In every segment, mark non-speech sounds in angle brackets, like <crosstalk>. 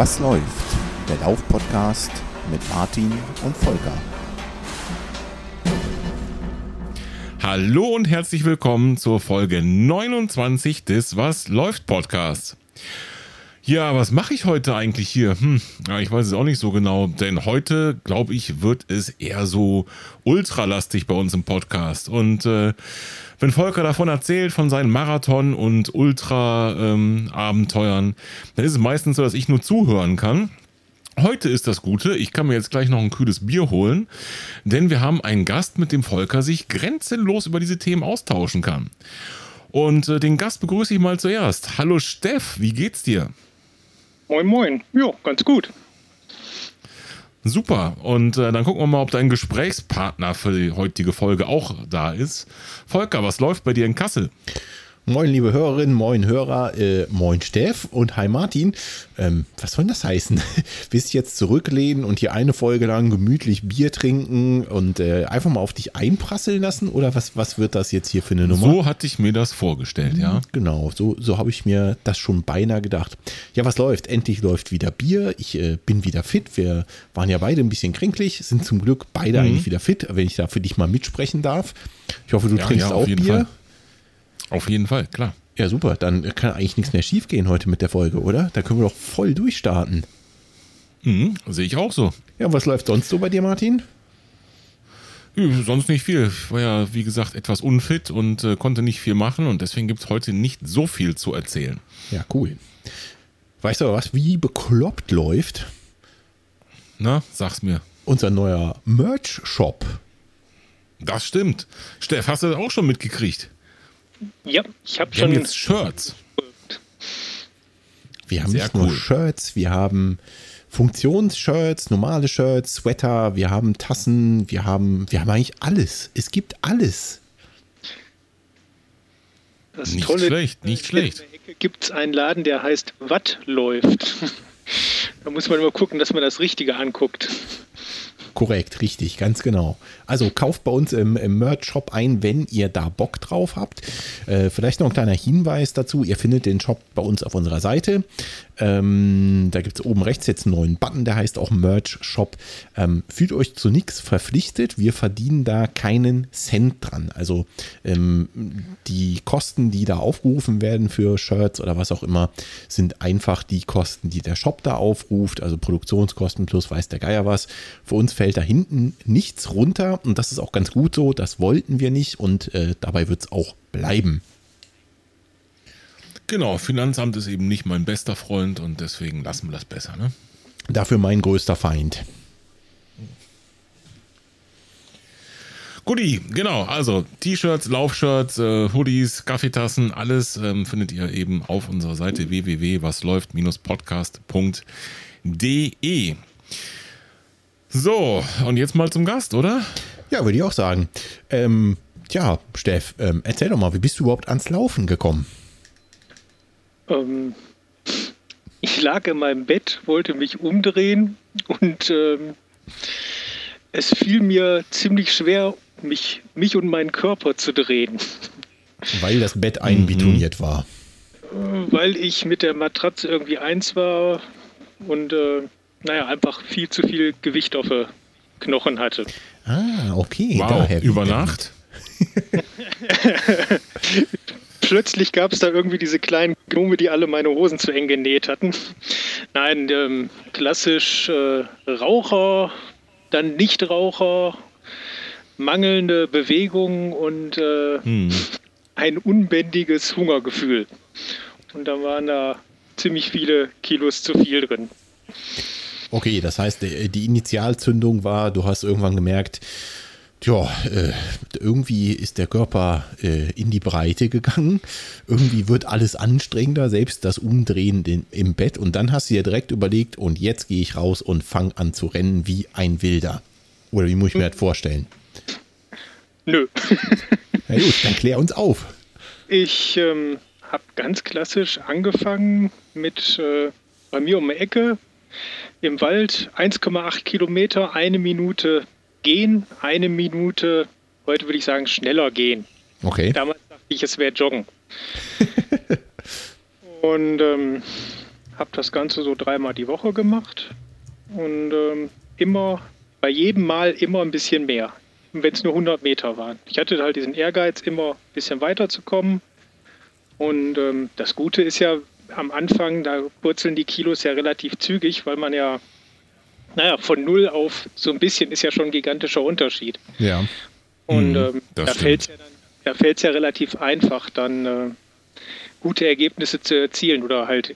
Was läuft? Der Lauf-Podcast mit Martin und Volker. Hallo und herzlich willkommen zur Folge 29 des Was läuft Podcasts. Ja, was mache ich heute eigentlich hier? Hm, ja, ich weiß es auch nicht so genau, denn heute, glaube ich, wird es eher so ultralastig bei uns im Podcast. Und äh, wenn Volker davon erzählt, von seinen Marathon- und Ultra-Abenteuern, ähm, dann ist es meistens so, dass ich nur zuhören kann. Heute ist das Gute, ich kann mir jetzt gleich noch ein kühles Bier holen, denn wir haben einen Gast, mit dem Volker sich grenzenlos über diese Themen austauschen kann. Und äh, den Gast begrüße ich mal zuerst. Hallo Steff, wie geht's dir? Moin, moin. Ja, ganz gut. Super. Und äh, dann gucken wir mal, ob dein Gesprächspartner für die heutige Folge auch da ist. Volker, was läuft bei dir in Kassel? Moin, liebe Hörerinnen, moin Hörer, äh, moin Steff und hi Martin. Ähm, was soll das heißen? <laughs> Willst du jetzt zurücklehnen und hier eine Folge lang gemütlich Bier trinken und äh, einfach mal auf dich einprasseln lassen? Oder was, was wird das jetzt hier für eine Nummer? So hatte ich mir das vorgestellt, ja. Genau, so, so habe ich mir das schon beinahe gedacht. Ja, was läuft? Endlich läuft wieder Bier. Ich äh, bin wieder fit. Wir waren ja beide ein bisschen kränklich, sind zum Glück beide mhm. eigentlich wieder fit, wenn ich da für dich mal mitsprechen darf. Ich hoffe, du ja, trinkst ja, auch Bier. Fall. Auf jeden Fall, klar. Ja, super. Dann kann eigentlich nichts mehr schiefgehen heute mit der Folge, oder? Da können wir doch voll durchstarten. Mhm, sehe ich auch so. Ja, was läuft sonst so bei dir, Martin? sonst nicht viel. Ich war ja, wie gesagt, etwas unfit und äh, konnte nicht viel machen und deswegen gibt es heute nicht so viel zu erzählen. Ja, cool. Weißt du was, wie bekloppt läuft? Na, sag's mir. Unser neuer Merch-Shop. Das stimmt. Steff, hast du das auch schon mitgekriegt? Ja, ich habe schon. Haben jetzt Shirts. Wir haben Sehr nicht cool. nur Shirts, wir haben Funktionsshirts, normale Shirts, Sweater, wir haben Tassen, wir haben, wir haben eigentlich alles. Es gibt alles. Das nicht Tolle, schlecht, nicht schlecht. Gibt es einen Laden, der heißt Watt läuft. <laughs> da muss man immer gucken, dass man das Richtige anguckt. Korrekt, richtig, ganz genau. Also kauft bei uns im, im Merch-Shop ein, wenn ihr da Bock drauf habt. Äh, vielleicht noch ein kleiner Hinweis dazu. Ihr findet den Shop bei uns auf unserer Seite. Ähm, da gibt es oben rechts jetzt einen neuen Button, der heißt auch Merch Shop. Ähm, fühlt euch zu nichts verpflichtet. Wir verdienen da keinen Cent dran. Also ähm, die Kosten, die da aufgerufen werden für Shirts oder was auch immer, sind einfach die Kosten, die der Shop da aufruft. Also Produktionskosten plus weiß der Geier was. Für uns fällt da hinten nichts runter und das ist auch ganz gut so. Das wollten wir nicht und äh, dabei wird es auch bleiben. Genau, Finanzamt ist eben nicht mein bester Freund und deswegen lassen wir das besser. Ne? Dafür mein größter Feind. Guti, genau, also T-Shirts, Laufshirts, äh, Hoodies, Kaffeetassen, alles ähm, findet ihr eben auf unserer Seite www.wasläuft-podcast.de. So, und jetzt mal zum Gast, oder? Ja, würde ich auch sagen. Ähm, ja, Steff, ähm, erzähl doch mal, wie bist du überhaupt ans Laufen gekommen? Ähm, ich lag in meinem Bett, wollte mich umdrehen und ähm, es fiel mir ziemlich schwer, mich, mich und meinen Körper zu drehen. Weil das Bett einbetoniert mhm. war. Weil ich mit der Matratze irgendwie eins war und äh, naja, einfach viel zu viel Gewicht auf der Knochen hatte. Ah, okay. Wow, Daher über Nacht? <laughs> plötzlich gab es da irgendwie diese kleinen Gnome, die alle meine Hosen zu eng genäht hatten. Nein, ähm, klassisch äh, Raucher, dann Nichtraucher, mangelnde Bewegung und äh, hm. ein unbändiges Hungergefühl. Und da waren da ziemlich viele Kilos zu viel drin. Okay, das heißt, die Initialzündung war, du hast irgendwann gemerkt, ja, äh, irgendwie ist der Körper äh, in die Breite gegangen. Irgendwie wird alles anstrengender, selbst das Umdrehen den, im Bett. Und dann hast du dir direkt überlegt, und jetzt gehe ich raus und fange an zu rennen wie ein Wilder. Oder wie muss ich mir das vorstellen? Nö. Na gut, dann klär uns auf. Ich ähm, habe ganz klassisch angefangen mit äh, bei mir um die Ecke im Wald 1,8 Kilometer, eine Minute gehen, eine Minute, heute würde ich sagen, schneller gehen. Okay. Damals dachte ich, es wäre Joggen. <laughs> und ähm, habe das Ganze so dreimal die Woche gemacht und ähm, immer, bei jedem Mal immer ein bisschen mehr, wenn es nur 100 Meter waren. Ich hatte halt diesen Ehrgeiz, immer ein bisschen weiterzukommen. Und ähm, das Gute ist ja, am Anfang, da purzeln die Kilos ja relativ zügig, weil man ja, naja, von null auf so ein bisschen ist ja schon ein gigantischer Unterschied. Ja. Und ähm, da fällt es ja, dann, da ja relativ einfach, dann äh, gute Ergebnisse zu erzielen oder halt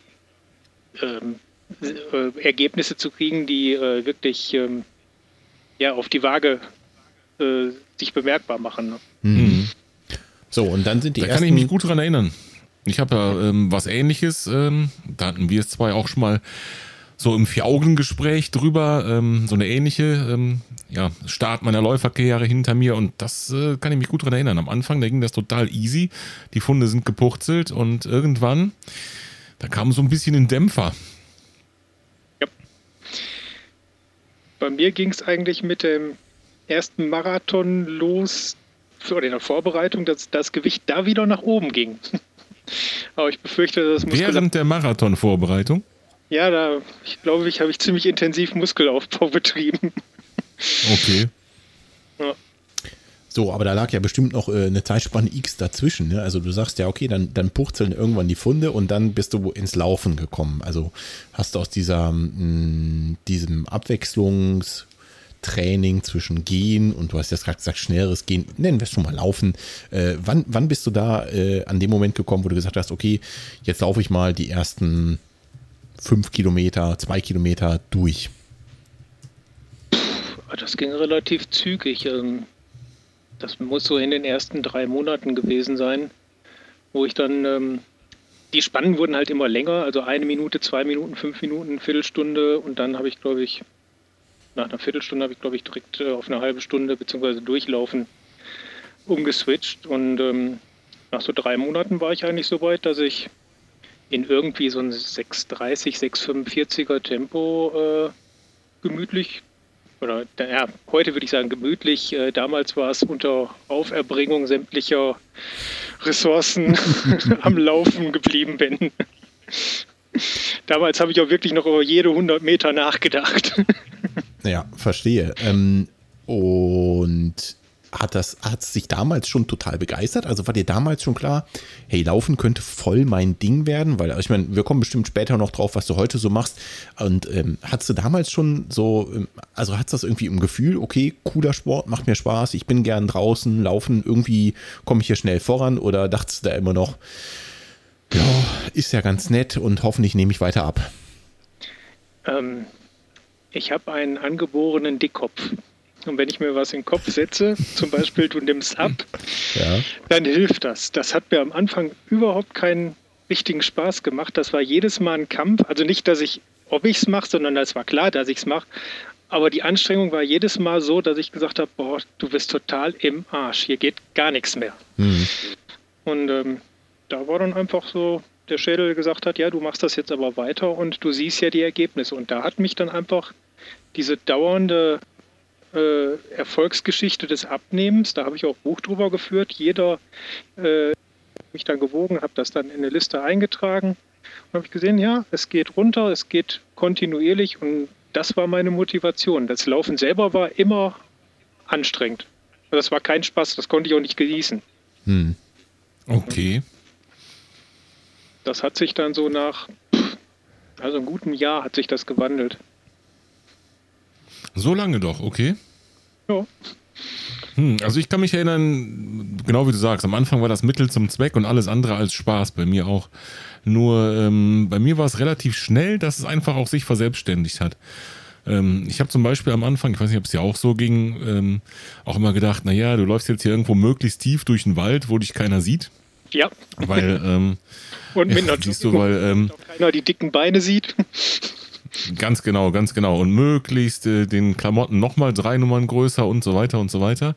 ähm, äh, Ergebnisse zu kriegen, die äh, wirklich ähm, ja, auf die Waage äh, sich bemerkbar machen. Ne? Mhm. So, und dann sind die da ersten... kann ich mich gut daran erinnern. Ich habe ja ähm, was ähnliches, ähm, da hatten wir es zwei auch schon mal so im Vier-Augen-Gespräch drüber, ähm, so eine ähnliche ähm, ja, Start meiner Läuferkarriere hinter mir und das äh, kann ich mich gut daran erinnern. Am Anfang, da ging das total easy, die Funde sind gepurzelt und irgendwann, da kam so ein bisschen ein Dämpfer. Ja. Bei mir ging es eigentlich mit dem ersten Marathon los, oder in der Vorbereitung, dass das Gewicht da wieder nach oben ging. Aber ich befürchte, das muss. Während der Marathonvorbereitung? Ja, da ich glaube ich, habe ich ziemlich intensiv Muskelaufbau <laughs> betrieben. Okay. Ja. So, aber da lag ja bestimmt noch äh, eine Zeitspanne X dazwischen. Ne? Also du sagst ja, okay, dann, dann purzeln irgendwann die Funde und dann bist du ins Laufen gekommen. Also hast du aus dieser, mh, mm, diesem Abwechslungs- Training zwischen Gehen und du hast jetzt gerade gesagt, schnelleres Gehen, nennen wir es schon mal Laufen. Äh, wann, wann bist du da äh, an dem Moment gekommen, wo du gesagt hast, okay, jetzt laufe ich mal die ersten fünf Kilometer, zwei Kilometer durch? Das ging relativ zügig. Ähm, das muss so in den ersten drei Monaten gewesen sein, wo ich dann, ähm, die Spannen wurden halt immer länger, also eine Minute, zwei Minuten, fünf Minuten, Viertelstunde und dann habe ich, glaube ich, nach einer Viertelstunde habe ich, glaube ich, direkt äh, auf eine halbe Stunde bzw. durchlaufen umgeswitcht. Und ähm, nach so drei Monaten war ich eigentlich so weit, dass ich in irgendwie so ein 630, 645er Tempo äh, gemütlich, oder ja, heute würde ich sagen gemütlich, äh, damals war es unter Auferbringung sämtlicher Ressourcen <laughs> am Laufen geblieben bin. Damals habe ich auch wirklich noch über jede 100 Meter nachgedacht. Ja, verstehe. Ähm, und hat das, hat es sich damals schon total begeistert? Also war dir damals schon klar, hey, Laufen könnte voll mein Ding werden? Weil, ich meine, wir kommen bestimmt später noch drauf, was du heute so machst. Und ähm, hattest du damals schon so, ähm, also hattest du das irgendwie im Gefühl, okay, cooler Sport, macht mir Spaß, ich bin gern draußen, laufen, irgendwie komme ich hier schnell voran? Oder dachtest du da immer noch, ja, ist ja ganz nett und hoffentlich nehme ich weiter ab? Ähm, ich habe einen angeborenen Dickkopf. Und wenn ich mir was in den Kopf setze, zum Beispiel du nimmst ab, ja. dann hilft das. Das hat mir am Anfang überhaupt keinen richtigen Spaß gemacht. Das war jedes Mal ein Kampf. Also nicht, dass ich, ob ich es mache, sondern es war klar, dass ich es mache. Aber die Anstrengung war jedes Mal so, dass ich gesagt habe, boah, du bist total im Arsch. Hier geht gar nichts mehr. Mhm. Und ähm, da war dann einfach so der Schädel gesagt hat, ja, du machst das jetzt aber weiter und du siehst ja die Ergebnisse. Und da hat mich dann einfach diese dauernde äh, Erfolgsgeschichte des Abnehmens, da habe ich auch Buch drüber geführt. Jeder äh, mich dann gewogen, habe das dann in eine Liste eingetragen und habe ich gesehen, ja, es geht runter, es geht kontinuierlich und das war meine Motivation. Das Laufen selber war immer anstrengend. Das war kein Spaß, das konnte ich auch nicht genießen. Hm. Okay. Das hat sich dann so nach, also einem guten Jahr hat sich das gewandelt. So lange doch, okay. Ja. Hm, also ich kann mich erinnern, genau wie du sagst, am Anfang war das Mittel zum Zweck und alles andere als Spaß, bei mir auch. Nur ähm, bei mir war es relativ schnell, dass es einfach auch sich verselbstständigt hat. Ähm, ich habe zum Beispiel am Anfang, ich weiß nicht, ob es dir auch so ging, ähm, auch immer gedacht, naja, du läufst jetzt hier irgendwo möglichst tief durch den Wald, wo dich keiner sieht. Ja. Weil, ähm, und mit <laughs> ja, siehst du, weil ähm, keiner die dicken Beine sieht. Ganz genau, ganz genau. Und möglichst äh, den Klamotten nochmal drei Nummern größer und so weiter und so weiter.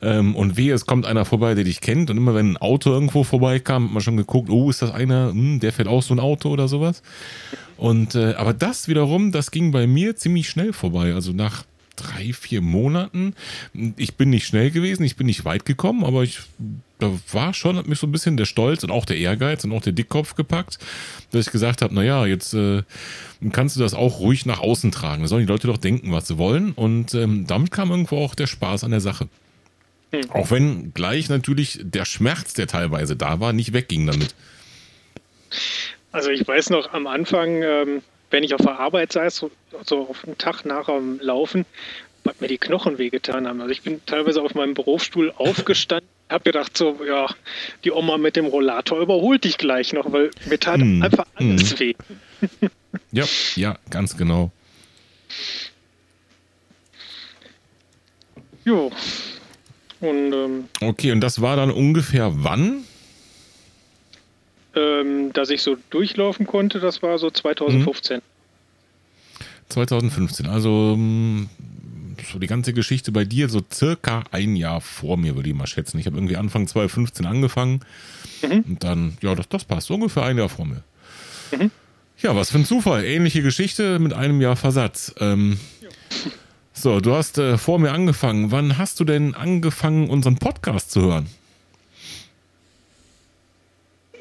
Ähm, und wehe, es kommt einer vorbei, der dich kennt. Und immer wenn ein Auto irgendwo vorbeikam, hat man schon geguckt, oh, ist das einer, hm, der fährt auch so ein Auto oder sowas. Und äh, aber das wiederum, das ging bei mir ziemlich schnell vorbei. Also nach drei, vier Monaten. Ich bin nicht schnell gewesen, ich bin nicht weit gekommen, aber ich, da war schon, hat mich so ein bisschen der Stolz und auch der Ehrgeiz und auch der Dickkopf gepackt, dass ich gesagt habe, naja, jetzt äh, kannst du das auch ruhig nach außen tragen. Da sollen die Leute doch denken, was sie wollen. Und ähm, damit kam irgendwo auch der Spaß an der Sache. Hm. Auch wenn gleich natürlich der Schmerz, der teilweise da war, nicht wegging damit. Also ich weiß noch am Anfang, ähm, wenn ich auf der Arbeit saß, so, so auf den Tag nach dem Laufen, hat mir die Knochen wehgetan haben. Also ich bin teilweise auf meinem Berufsstuhl <laughs> aufgestanden, habe gedacht so, ja, die Oma mit dem Rollator überholt dich gleich noch, weil mir tat hm. einfach alles hm. weh. <laughs> ja, ja, ganz genau. Jo. Und, ähm, okay, und das war dann ungefähr wann? Ähm, dass ich so durchlaufen konnte, das war so 2015. 2015, mhm. also ähm, so die ganze Geschichte bei dir so circa ein Jahr vor mir, würde ich mal schätzen. Ich habe irgendwie Anfang 2015 angefangen mhm. und dann, ja, das, das passt, so ungefähr ein Jahr vor mir. Mhm. Ja, was für ein Zufall. Ähnliche Geschichte mit einem Jahr Versatz. Ähm, so, du hast äh, vor mir angefangen. Wann hast du denn angefangen, unseren Podcast zu hören?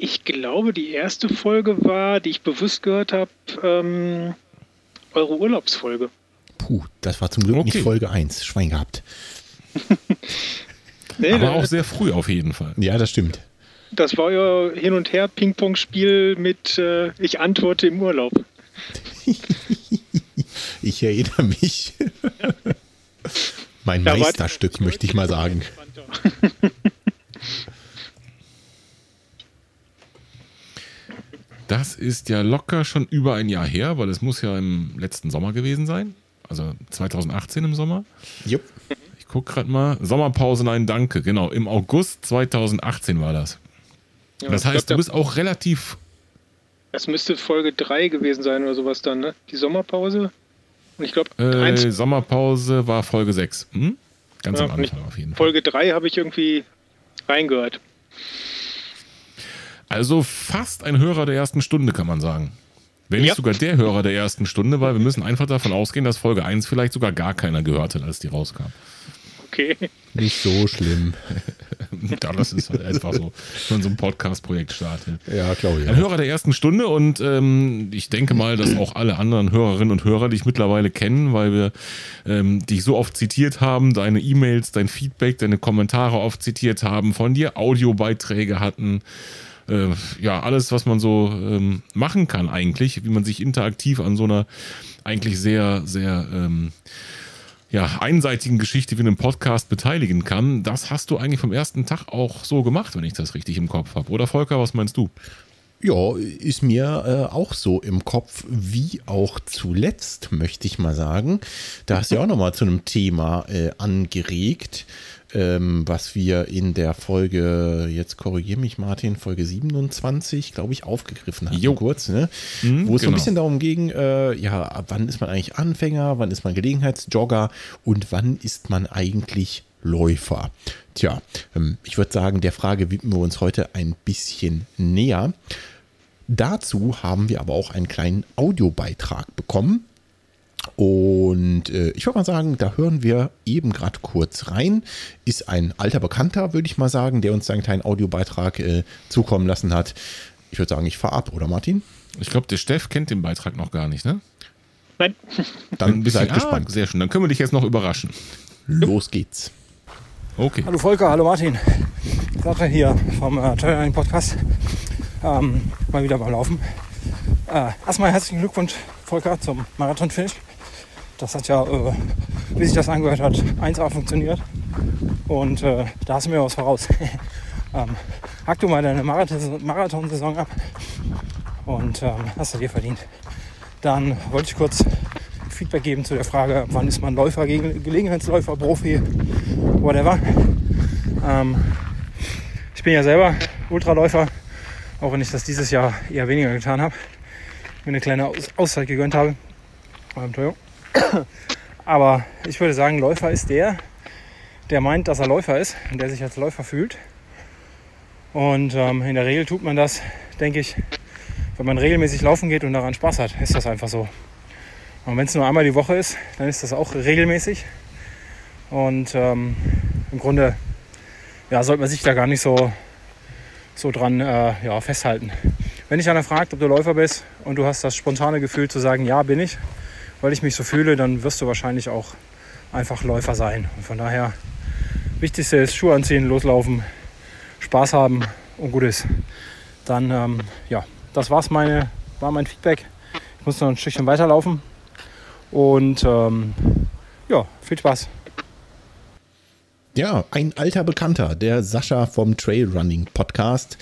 Ich glaube, die erste Folge war, die ich bewusst gehört habe, ähm, eure Urlaubsfolge. Puh, das war zum Glück okay. nicht Folge 1. Schwein gehabt. <laughs> nee, Aber auch sehr früh auf jeden Fall. Ja, das stimmt. Das war ja Hin- und Her-Ping-Pong-Spiel mit äh, Ich antworte im Urlaub. <laughs> ich erinnere mich. <laughs> mein Meisterstück, möchte ich mal sagen. Das ist ja locker schon über ein Jahr her, weil es muss ja im letzten Sommer gewesen sein. Also 2018 im Sommer. Jupp. Ich gucke gerade mal. Sommerpause, nein, danke. Genau, im August 2018 war das. Ja, das heißt, glaub, du bist auch relativ. Das müsste Folge 3 gewesen sein oder sowas dann, ne? Die Sommerpause. Und ich glaube, äh, Sommerpause war Folge 6. Hm? Ganz ja, am Anfang auf jeden Fall. Folge 3 habe ich irgendwie reingehört. Also fast ein Hörer der ersten Stunde, kann man sagen. Wenn nicht ja. sogar der Hörer der ersten Stunde, weil wir müssen einfach davon ausgehen, dass Folge 1 vielleicht sogar gar keiner gehört hat, als die rauskam. Okay. Nicht so schlimm. ja, das ist halt einfach so, wenn man so ein Podcast-Projekt startet. Ja, glaube ich. Ein Hörer der ersten Stunde und ähm, ich denke mal, dass auch alle anderen Hörerinnen und Hörer dich mittlerweile kennen, weil wir ähm, dich so oft zitiert haben, deine E-Mails, dein Feedback, deine Kommentare oft zitiert haben, von dir Audiobeiträge hatten äh, ja, alles, was man so ähm, machen kann eigentlich, wie man sich interaktiv an so einer eigentlich sehr, sehr ähm, ja, einseitigen Geschichte wie einem Podcast beteiligen kann, das hast du eigentlich vom ersten Tag auch so gemacht, wenn ich das richtig im Kopf habe. Oder Volker, was meinst du? Ja, ist mir äh, auch so im Kopf, wie auch zuletzt, möchte ich mal sagen. Da hast du ja auch nochmal zu einem Thema äh, angeregt ähm, was wir in der Folge, jetzt korrigiere mich Martin, Folge 27, glaube ich, aufgegriffen haben, jo. kurz, ne? Mhm, wo es genau. so ein genau. bisschen darum ging, äh, ja, wann ist man eigentlich Anfänger, wann ist man Gelegenheitsjogger und wann ist man eigentlich Läufer? Tja, ähm, ich würde sagen, der Frage widmen wir uns heute ein bisschen näher. Dazu haben wir aber auch einen kleinen Audiobeitrag bekommen und äh, ich würde mal sagen, da hören wir eben gerade kurz rein. Ist ein alter Bekannter, würde ich mal sagen, der uns seinen kleinen Audiobeitrag äh, zukommen lassen hat. Ich würde sagen, ich fahre ab, oder Martin? Ich glaube, der Steff kennt den Beitrag noch gar nicht, ne? Nein. Dann seid ah, gespannt. Sehr schön. Dann können wir dich jetzt noch überraschen. Los geht's. Okay. Hallo Volker, hallo Martin. Sache hier vom äh, Teuerling Podcast. Ähm, mal wieder mal laufen. Äh, erstmal herzlichen Glückwunsch, Volker, zum Marathon-Finish. Das hat ja, äh, wie sich das angehört hat, 1A funktioniert. Und äh, da hast du mir was voraus. <laughs> ähm, hack du mal deine Marathon-Saison ab und ähm, hast du dir verdient. Dann wollte ich kurz Feedback geben zu der Frage, wann ist man Läufer, Gelegenheitsläufer, Profi, whatever. Ähm, ich bin ja selber Ultraläufer, auch wenn ich das dieses Jahr eher weniger getan habe. Mir eine kleine Auszeit gegönnt habe. Entschuldigung. Aber ich würde sagen, Läufer ist der, der meint, dass er Läufer ist und der sich als Läufer fühlt. Und ähm, in der Regel tut man das, denke ich, wenn man regelmäßig laufen geht und daran Spaß hat, ist das einfach so. Und wenn es nur einmal die Woche ist, dann ist das auch regelmäßig. Und ähm, im Grunde ja, sollte man sich da gar nicht so, so dran äh, ja, festhalten. Wenn dich einer fragt, ob du Läufer bist und du hast das spontane Gefühl zu sagen, ja, bin ich, weil ich mich so fühle, dann wirst du wahrscheinlich auch einfach Läufer sein. Und von daher, wichtigste ist Schuhe anziehen, loslaufen, Spaß haben und gut ist. Dann, ähm, ja, das war's meine, war mein Feedback. Ich muss noch ein Stückchen weiterlaufen. Und ähm, ja, viel Spaß. Ja, ein alter Bekannter, der Sascha vom Trailrunning Podcast,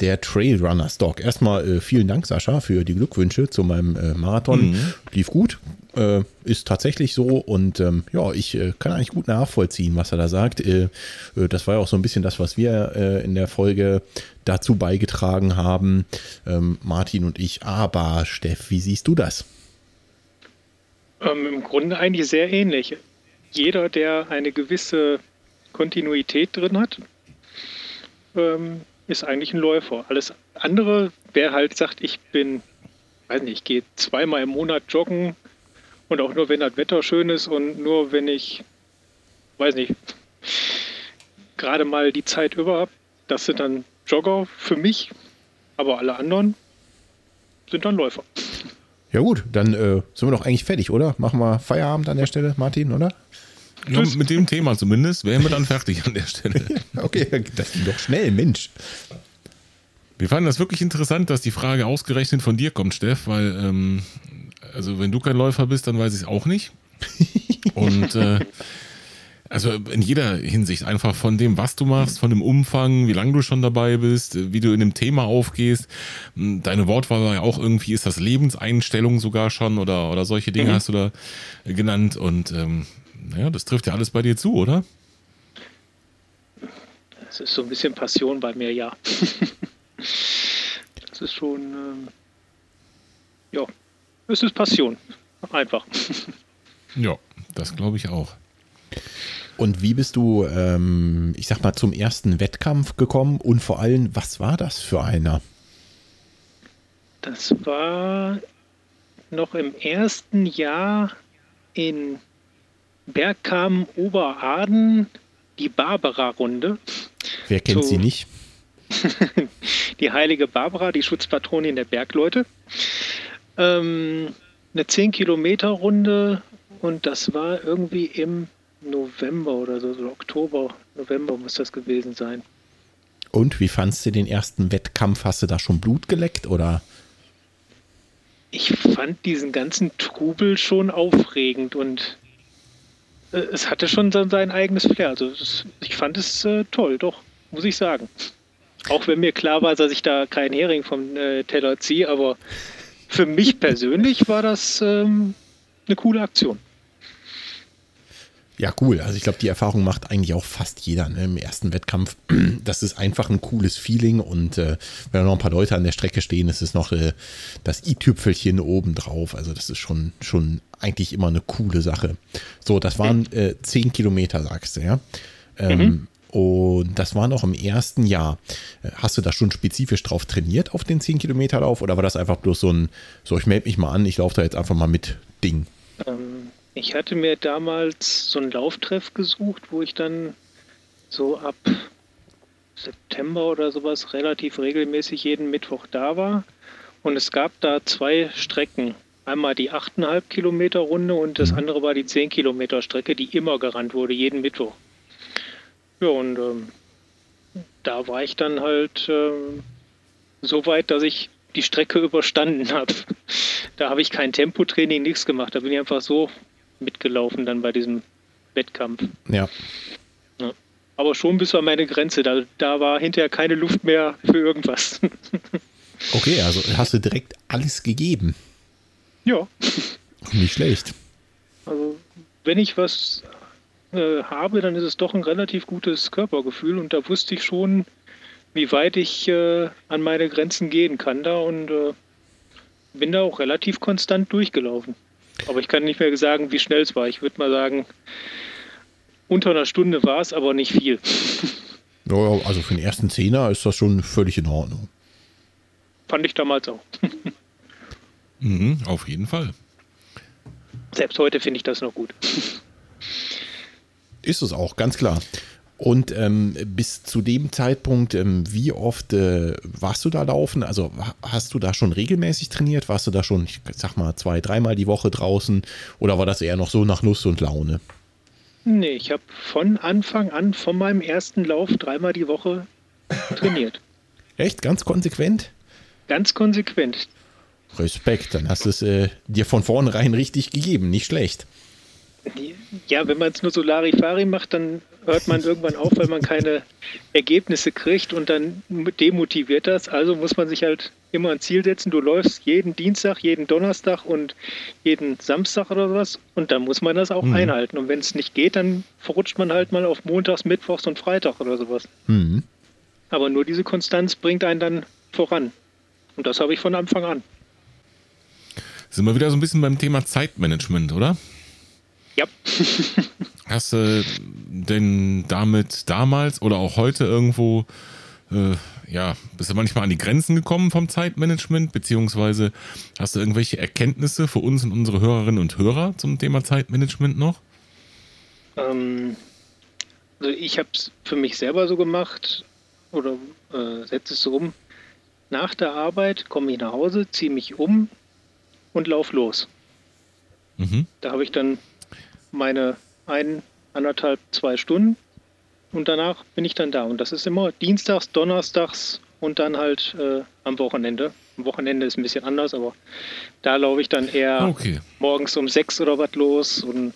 der Trailrunner Stock. Erstmal äh, vielen Dank, Sascha, für die Glückwünsche zu meinem äh, Marathon. Mhm. Lief gut, äh, ist tatsächlich so und ähm, ja, ich äh, kann eigentlich gut nachvollziehen, was er da sagt. Äh, äh, das war ja auch so ein bisschen das, was wir in der Folge dazu beigetragen haben, ähm, Martin und ich. Aber Steff, wie siehst du das? Ähm, Im Grunde eigentlich sehr ähnlich. Jeder, der eine gewisse Kontinuität drin hat, ähm, ist eigentlich ein Läufer. Alles andere, wer halt sagt, ich bin, weiß nicht, ich gehe zweimal im Monat joggen und auch nur, wenn das Wetter schön ist und nur, wenn ich, weiß nicht, gerade mal die Zeit über habe, das sind dann Jogger für mich, aber alle anderen sind dann Läufer. Ja gut, dann äh, sind wir doch eigentlich fertig, oder? Machen wir Feierabend an der Stelle, Martin, oder? Ja, mit dem Thema zumindest wären wir dann fertig an der Stelle. <laughs> okay, das ging doch schnell, Mensch. Wir fanden das wirklich interessant, dass die Frage ausgerechnet von dir kommt, Steff, weil, ähm, also wenn du kein Läufer bist, dann weiß ich es auch nicht. <laughs> Und äh, also in jeder Hinsicht, einfach von dem, was du machst, von dem Umfang, wie lange du schon dabei bist, wie du in dem Thema aufgehst. Deine Wortwahl war ja auch irgendwie, ist das Lebenseinstellung sogar schon oder, oder solche Dinge mhm. hast du da genannt. Und ähm, naja, das trifft ja alles bei dir zu, oder? Das ist so ein bisschen Passion bei mir, ja. <laughs> das ist schon, ähm, ja, es ist Passion. Einfach. ja, das glaube ich auch. Und wie bist du, ähm, ich sag mal, zum ersten Wettkampf gekommen und vor allem, was war das für einer? Das war noch im ersten Jahr in Bergkamen Oberaden die Barbara-Runde. Wer kennt so, sie nicht? <laughs> die heilige Barbara, die Schutzpatronin der Bergleute. Ähm, eine 10 Kilometer Runde und das war irgendwie im November oder so, so Oktober, November muss das gewesen sein. Und wie fandst du den ersten Wettkampf? Hast du da schon Blut geleckt oder? Ich fand diesen ganzen Trubel schon aufregend und äh, es hatte schon sein eigenes Flair. Also es, ich fand es äh, toll, doch, muss ich sagen. Auch wenn mir klar war, dass ich da keinen Hering vom äh, Teller ziehe, aber für mich persönlich war das ähm, eine coole Aktion. Ja, cool. Also ich glaube, die Erfahrung macht eigentlich auch fast jeder ne, im ersten Wettkampf. <clears throat> Das ist einfach ein cooles Feeling und äh, wenn da noch ein paar Leute an der Strecke stehen, ist es noch äh, das i-Tüpfelchen oben drauf. Also das ist schon, schon eigentlich immer eine coole Sache. So, das waren äh, zehn Kilometer, sagst du, ja. Ähm, mhm. Und das war noch im ersten Jahr. Äh, hast du da schon spezifisch drauf trainiert auf den 10 Kilometer Lauf oder war das einfach bloß so ein, so ich melde mich mal an, ich laufe da jetzt einfach mal mit Ding? Ähm, ich hatte mir damals so einen Lauftreff gesucht, wo ich dann so ab September oder sowas relativ regelmäßig jeden Mittwoch da war. Und es gab da zwei Strecken. Einmal die 8,5 Kilometer Runde und das mhm. andere war die 10 Kilometer Strecke, die immer gerannt wurde, jeden Mittwoch. Ja, und ähm, da war ich dann halt ähm, so weit, dass ich die Strecke <laughs> überstanden habe. Da habe ich kein Tempotraining, nichts gemacht. Da bin ich einfach so mitgelaufen dann bei diesem Wettkampf. Ja. ja. Aber schon bis an meine Grenze. Da, da war hinterher keine Luft mehr für irgendwas. <laughs> okay, also hast du direkt alles gegeben. Ja. Nicht schlecht. Also, wenn ich was äh, habe, dann ist es doch ein relativ gutes Körpergefühl und da wusste ich schon, wie weit ich äh, an meine Grenzen gehen kann da und äh, bin da auch relativ konstant durchgelaufen. Aber ich kann nicht mehr sagen, wie schnell es war. Ich würde mal sagen, unter einer Stunde war es, aber nicht viel. <laughs> Ja, also für den ersten Zehner ist das schon völlig in Ordnung. Fand ich damals auch. <laughs> mhm, auf jeden Fall. selbst heute finde ich das noch gut. <laughs> Ist es auch, ganz klar. Und ähm, bis zu dem Zeitpunkt, ähm, wie oft äh, warst du da laufen? Also hast du da schon regelmäßig trainiert? Warst du da schon, ich sag mal, zwei, dreimal die Woche draußen? Oder war das eher noch so nach Lust und Laune? Nee, ich habe von Anfang an, von meinem ersten Lauf, dreimal die Woche trainiert. <laughs> Echt? Ganz konsequent? Ganz konsequent. Respekt, dann hast du es äh, dir von vornherein richtig gegeben, nicht schlecht. Ja, wenn man es nur so Larifari macht, dann hört man irgendwann auf, weil man keine Ergebnisse kriegt und dann demotiviert das. Also muss man sich halt immer ein Ziel setzen. Du läufst jeden Dienstag, jeden Donnerstag und jeden Samstag oder was und dann muss man das auch mhm. einhalten. Und wenn es nicht geht, dann verrutscht man halt mal auf Montags, Mittwochs und Freitag oder sowas. Mhm. Aber nur diese Konstanz bringt einen dann voran. Und das habe ich von Anfang an. Sind wir wieder so ein bisschen beim Thema Zeitmanagement, oder? Ja. <laughs> Hast du denn damit damals oder auch heute irgendwo, äh, ja, bist du manchmal an die Grenzen gekommen vom Zeitmanagement, beziehungsweise hast du irgendwelche Erkenntnisse für uns und unsere Hörerinnen und Hörer zum Thema Zeitmanagement noch? Ähm, also ich habe es für mich selber so gemacht oder äh, setze es so um. Nach der Arbeit komme ich nach Hause, ziehe mich um und lauf los. Mhm. Da habe ich dann meine ein, anderthalb, zwei Stunden und danach bin ich dann da. Und das ist immer dienstags, donnerstags und dann halt äh, am Wochenende. Am Wochenende ist ein bisschen anders, aber da laufe ich dann eher okay. morgens um sechs oder was los und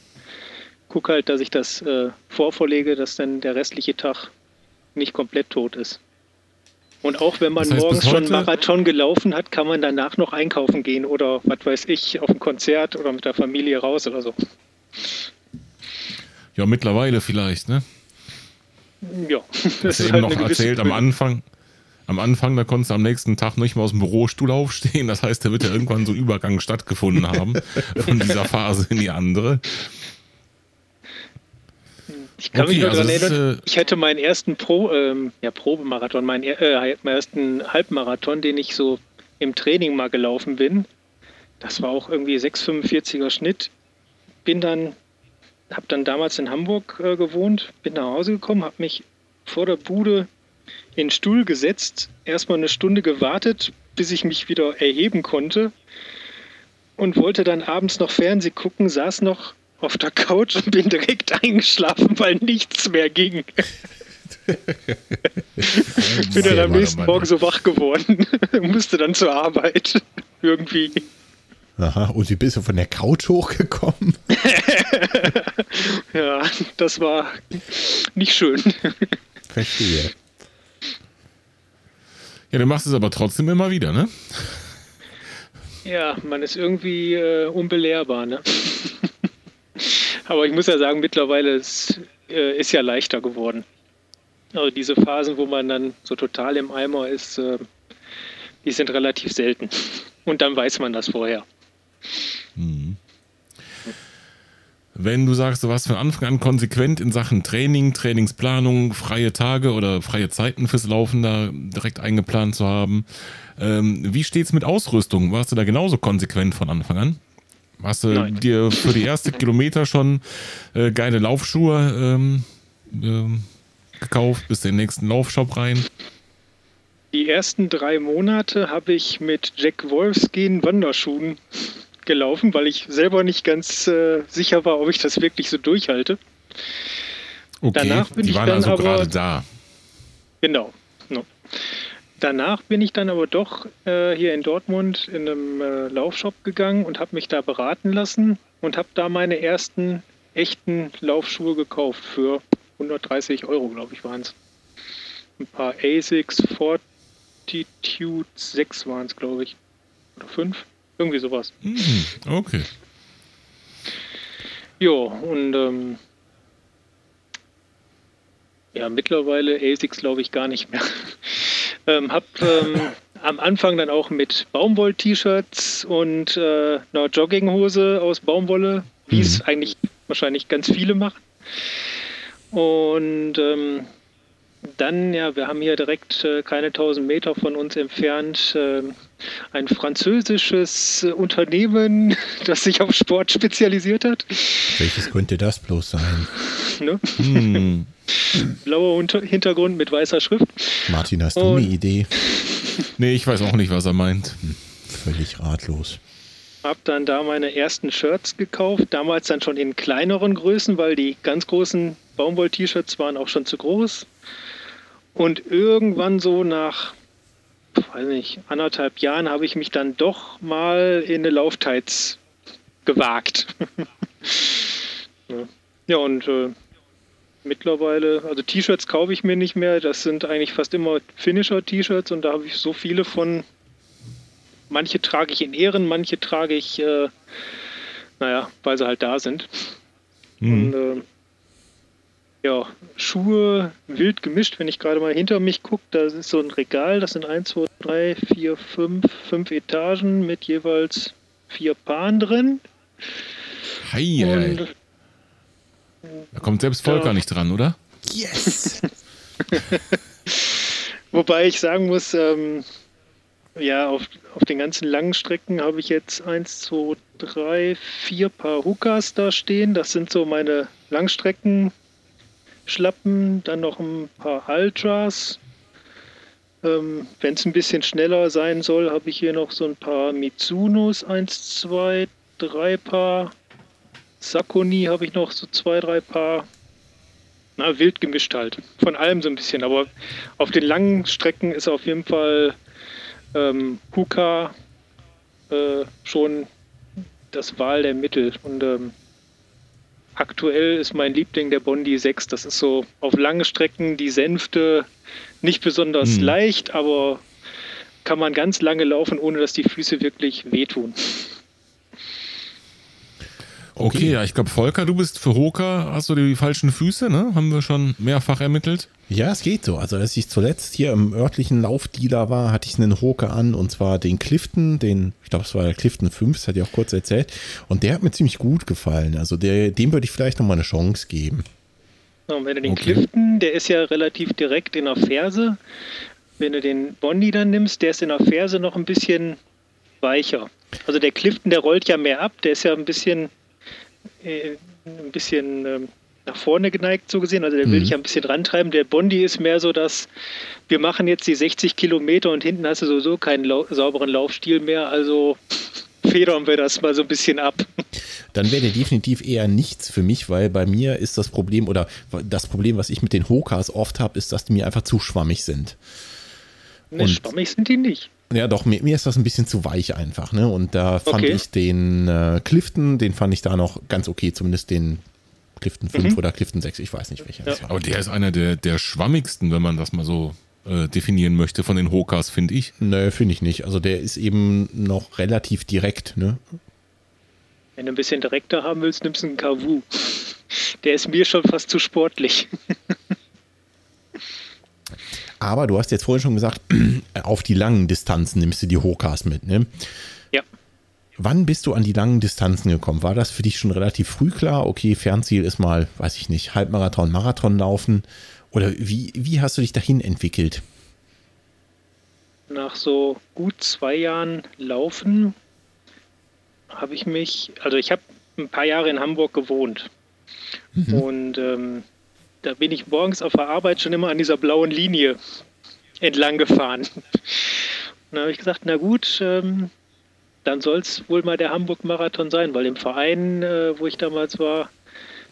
gucke halt, dass ich das äh, vorvorlege, dass dann der restliche Tag nicht komplett tot ist. Und auch wenn man das heißt, morgens schon Marathon gelaufen hat, kann man danach noch einkaufen gehen oder was weiß ich, auf ein Konzert oder mit der Familie raus oder so. Ja, mittlerweile vielleicht, ne? Ja, <laughs> das ist halt noch erzählt am Anfang. Am Anfang, da konntest du am nächsten Tag nicht mehr aus dem Bürostuhl aufstehen. Das heißt, da wird ja irgendwann so Übergang stattgefunden haben <laughs> von dieser Phase in die andere. Ich kann okay, mich nur also daran erinnern, äh, ich hätte meinen ersten Pro, ähm, ja, Probemarathon, meinen, äh, meinen ersten Halbmarathon, den ich so im Training mal gelaufen bin. Das war auch irgendwie 6,45er Schnitt. Bin dann habe dann damals in Hamburg äh, gewohnt, bin nach Hause gekommen, habe mich vor der Bude in den Stuhl gesetzt, erstmal eine Stunde gewartet, bis ich mich wieder erheben konnte und wollte dann abends noch Fernsehen gucken, saß noch auf der Couch und bin direkt <laughs> eingeschlafen, weil nichts mehr ging. <laughs> bin dann am nächsten Morgen so wach geworden, <laughs> musste dann zur Arbeit irgendwie. Aha, und wie bist du von der Couch hochgekommen? <laughs> ja, das war nicht schön. Verstehe. Ja, du machst es aber trotzdem immer wieder, ne? Ja, man ist irgendwie äh, unbelehrbar, ne? aber ich muss ja sagen, mittlerweile ist, äh, ist ja leichter geworden. Also diese Phasen, wo man dann so total im Eimer ist, äh, die sind relativ selten. Und dann weiß man das vorher. Mhm. Wenn du sagst, du warst von Anfang an konsequent in Sachen Training, Trainingsplanung, freie Tage oder freie Zeiten fürs Laufen da direkt eingeplant zu haben, ähm, wie steht's mit Ausrüstung? Warst du da genauso konsequent von Anfang an? Hast du Nein. dir für die ersten <laughs> Kilometer schon äh, geile Laufschuhe ähm, äh, gekauft, bis in den nächsten Laufshop rein? Die ersten drei Monate habe ich mit Jack Wolfskin Wanderschuhen gelaufen, weil ich selber nicht ganz äh, sicher war, ob ich das wirklich so durchhalte. Okay, Danach bin die ich waren dann also aber, gerade da. Genau. No. Danach bin ich dann aber doch äh, hier in Dortmund in einem äh, Laufshop gegangen und habe mich da beraten lassen und habe da meine ersten echten Laufschuhe gekauft für 130 Euro, glaube ich, waren es. Ein paar ASICS Fort Altitude 6 waren es, glaube ich. Oder 5. Irgendwie sowas. Mhm, okay. Jo, und ähm, ja, mittlerweile ASICs glaube ich gar nicht mehr. <laughs> ähm, hab ähm, am Anfang dann auch mit Baumwoll-T-Shirts und äh, einer Jogginghose aus Baumwolle, wie es mhm. eigentlich wahrscheinlich ganz viele machen. Und ähm, dann, ja, wir haben hier direkt äh, keine 1000 Meter von uns entfernt äh, ein französisches äh, Unternehmen, <laughs> das sich auf Sport spezialisiert hat. Welches könnte das bloß sein? <laughs> Ne? Hm. Blauer Unter Hintergrund mit weißer Schrift. Martin, hast du Und, eine Idee? <laughs> Nee, ich weiß auch nicht, was er meint. Hm, völlig ratlos. Hab dann da meine ersten Shirts gekauft, damals dann schon in kleineren Größen, weil die ganz großen Baumwoll-T-Shirts waren auch schon zu groß. Und irgendwann so nach, weiß nicht, anderthalb Jahren habe ich mich dann doch mal in eine Lauftights gewagt. <laughs> ja, und äh, mittlerweile, also T-Shirts kaufe ich mir nicht mehr. Das sind eigentlich fast immer Finisher-T-Shirts und da habe ich so viele von. Manche trage ich in Ehren, manche trage ich, äh, naja, weil sie halt da sind. Mhm. Und äh, ja, Schuhe wild gemischt, wenn ich gerade mal hinter mich gucke, da ist so ein Regal, das sind 1, 2, 3, 4, 5, 5 Etagen mit jeweils vier Paaren drin. Hei, Und, da kommt selbst Volker ja. nicht dran, oder? Yes! <laughs> Wobei ich sagen muss, ähm, ja, auf, auf den ganzen langen Strecken habe ich jetzt 1, 2, 3, 4 Paar Hookers da stehen. Das sind so meine Langstrecken Schlappen, dann noch ein paar Ultras. Ähm, Wenn es ein bisschen schneller sein soll, habe ich hier noch so ein paar Mitsunos, 1, 2, 3 Paar. Sakoni habe ich noch so zwei, drei Paar. Na, wild gemischt halt. Von allem so ein bisschen. Aber auf den langen Strecken ist auf jeden Fall ähm, Huka äh, schon das Wahl der Mittel. Und ähm, Aktuell ist mein Liebling der Bondi 6. Das ist so auf lange Strecken die Sänfte nicht besonders hm. leicht, aber kann man ganz lange laufen, ohne dass die Füße wirklich wehtun. Okay, ja, ich glaube, Volker, du bist für Hoka, hast du die falschen Füße, ne? Haben wir schon mehrfach ermittelt. Ja, es geht so. Also, als ich zuletzt hier im örtlichen Laufdealer war, hatte ich einen Hoka an und zwar den Clifton, den, ich glaube, es war der Clifton 5, das hat ich auch kurz erzählt. Und der hat mir ziemlich gut gefallen. Also, der, dem würde ich vielleicht nochmal eine Chance geben. Ja, und wenn du den okay. Clifton, der ist ja relativ direkt in der Ferse. Wenn du den Bondi dann nimmst, der ist in der Ferse noch ein bisschen weicher. Also der Clifton, der rollt ja mehr ab, der ist ja ein bisschen ein bisschen ähm, nach vorne geneigt, so gesehen. Also der will mhm. dich ein bisschen rantreiben. Der Bondi ist mehr so, dass wir machen jetzt die 60 Kilometer und hinten hast du sowieso keinen lau sauberen Laufstil mehr. Also federn wir das mal so ein bisschen ab. Dann wäre der definitiv eher nichts für mich, weil bei mir ist das Problem oder das Problem, was ich mit den Hokas oft habe, ist, dass die mir einfach zu schwammig sind. Ne, schwammig sind die nicht. Ja, doch, mir, mir, ist das ein bisschen zu weich einfach, ne? Und da fand okay. ich den äh, Clifton, den fand ich da noch ganz okay, zumindest den Clifton 5 mhm. oder Clifton 6, ich weiß nicht welcher. Ja. Aber der ist einer der, der schwammigsten, wenn man das mal so äh, definieren möchte, von den Hokas, finde ich. Nö, finde ich nicht. Also der ist eben noch relativ direkt, ne? Wenn du ein bisschen direkter haben willst, nimmst du einen Kavu. Der ist mir schon fast zu sportlich. <laughs> Aber du hast jetzt vorhin schon gesagt, <clears throat> auf die langen Distanzen nimmst du die Hokas mit, ne? Ja. Wann bist du an die langen Distanzen gekommen? War das für dich schon relativ früh klar? Okay, Fernziel ist mal, weiß ich nicht, Halbmarathon, Marathon laufen. Oder wie, wie hast du dich dahin entwickelt? Nach so gut zwei Jahren Laufen habe ich mich, also ich habe ein paar Jahre in Hamburg gewohnt. Mhm. Und ähm, da bin ich morgens auf der Arbeit schon immer an dieser blauen Linie entlang gefahren. Und dann habe ich gesagt, na gut, ähm, dann soll es wohl mal der Hamburg-Marathon sein, weil im Verein, äh, wo ich damals war,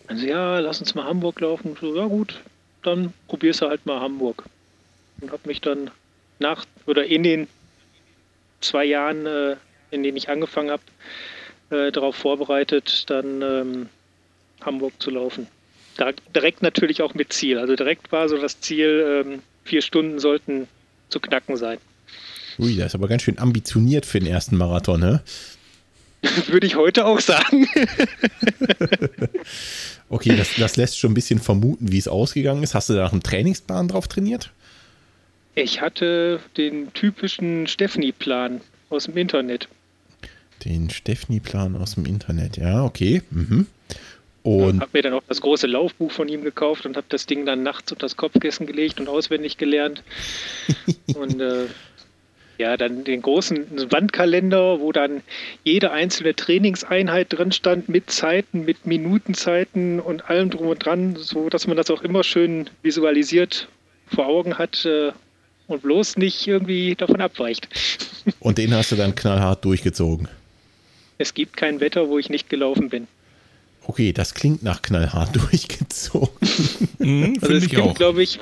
also ja, lass uns mal Hamburg laufen. So, ja gut, dann probierst du halt mal Hamburg. Und habe mich dann nach oder in den zwei Jahren, äh, in denen ich angefangen habe, äh, darauf vorbereitet, dann ähm, Hamburg zu laufen direkt natürlich auch mit Ziel. Also direkt war so das Ziel, ähm, vier Stunden sollten zu knacken sein. Ui, das ist aber ganz schön ambitioniert für den ersten Marathon, ne? <laughs> Würde ich heute auch sagen. <laughs> okay, das, das lässt schon ein bisschen vermuten, wie es ausgegangen ist. Hast du da nach einem Trainingsplan drauf trainiert? Ich hatte den typischen Stephanie-Plan aus dem Internet. Den Stephanie-Plan aus dem Internet, ja, okay. Mhm. Und habe mir dann auch das große Laufbuch von ihm gekauft und habe das Ding dann nachts unter das Kopfkissen gelegt und auswendig gelernt. <laughs> und äh, ja, dann den großen Wandkalender, wo dann jede einzelne Trainingseinheit drin stand, mit Zeiten, mit Minutenzeiten und allem drum und dran, so dass man das auch immer schön visualisiert vor Augen hat äh, und bloß nicht irgendwie davon abweicht. <laughs> Und den hast du dann knallhart durchgezogen. Es gibt kein Wetter, wo ich nicht gelaufen bin. Okay, das klingt nach knallhart <laughs> durchgezogen. Mhm, Also es ich gibt, glaube ich,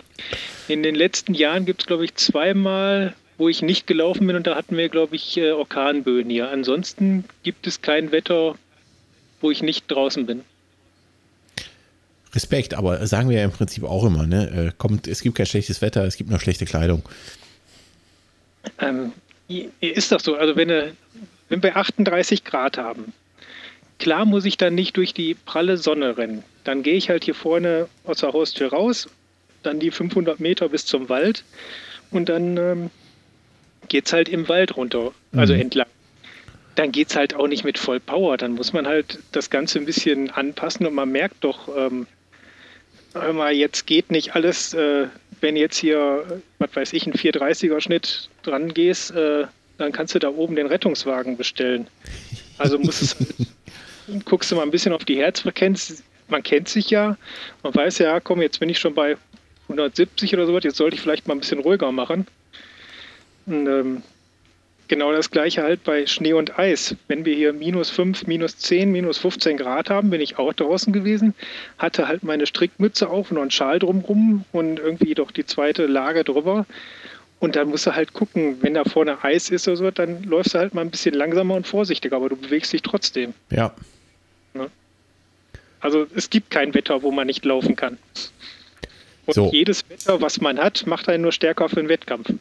in den letzten Jahren gibt es, glaube ich, zweimal, wo ich nicht gelaufen bin und da hatten wir, glaube ich, äh, Orkanböen hier. Ansonsten gibt es kein Wetter, wo ich nicht draußen bin. Respekt, aber sagen wir ja im Prinzip auch immer, ne? Äh, Kommt, es gibt kein schlechtes Wetter, es gibt nur schlechte Kleidung. Ähm, ist doch so. Also wenn, äh, wenn wir 38 Grad haben, klar muss ich dann nicht durch die pralle Sonne rennen. Dann gehe ich halt hier vorne aus der Haustür raus, dann die 500 Meter bis zum Wald und dann ähm, geht es halt im Wald runter, also Mhm. entlang. Dann geht es halt auch nicht mit Vollpower. Dann muss man halt das Ganze ein bisschen anpassen und man merkt doch, ähm, hör mal, jetzt geht nicht alles, äh, wenn jetzt hier, was weiß ich, ein 430er Schnitt dran gehst, äh, dann kannst du da oben den Rettungswagen bestellen. Also muss es, <laughs> guckst du mal ein bisschen auf die Herzfrequenz. Man kennt sich ja, man weiß ja, komm, jetzt bin ich schon bei 170 oder so, jetzt sollte ich vielleicht mal ein bisschen ruhiger machen. Und, ähm, genau das gleiche halt bei Schnee und Eis. Wenn wir hier minus 5, minus 10, minus 15 Grad haben, bin ich auch draußen gewesen, hatte halt meine Strickmütze auf und noch einen Schal drumrum und irgendwie doch die zweite Lage drüber. Und dann musst du halt gucken, wenn da vorne Eis ist oder so, dann läufst du halt mal ein bisschen langsamer und vorsichtiger, aber du bewegst dich trotzdem. Ja, Also es gibt kein Wetter, wo man nicht laufen kann. Und So. jedes Wetter, was man hat, macht einen nur stärker für den Wettkampf.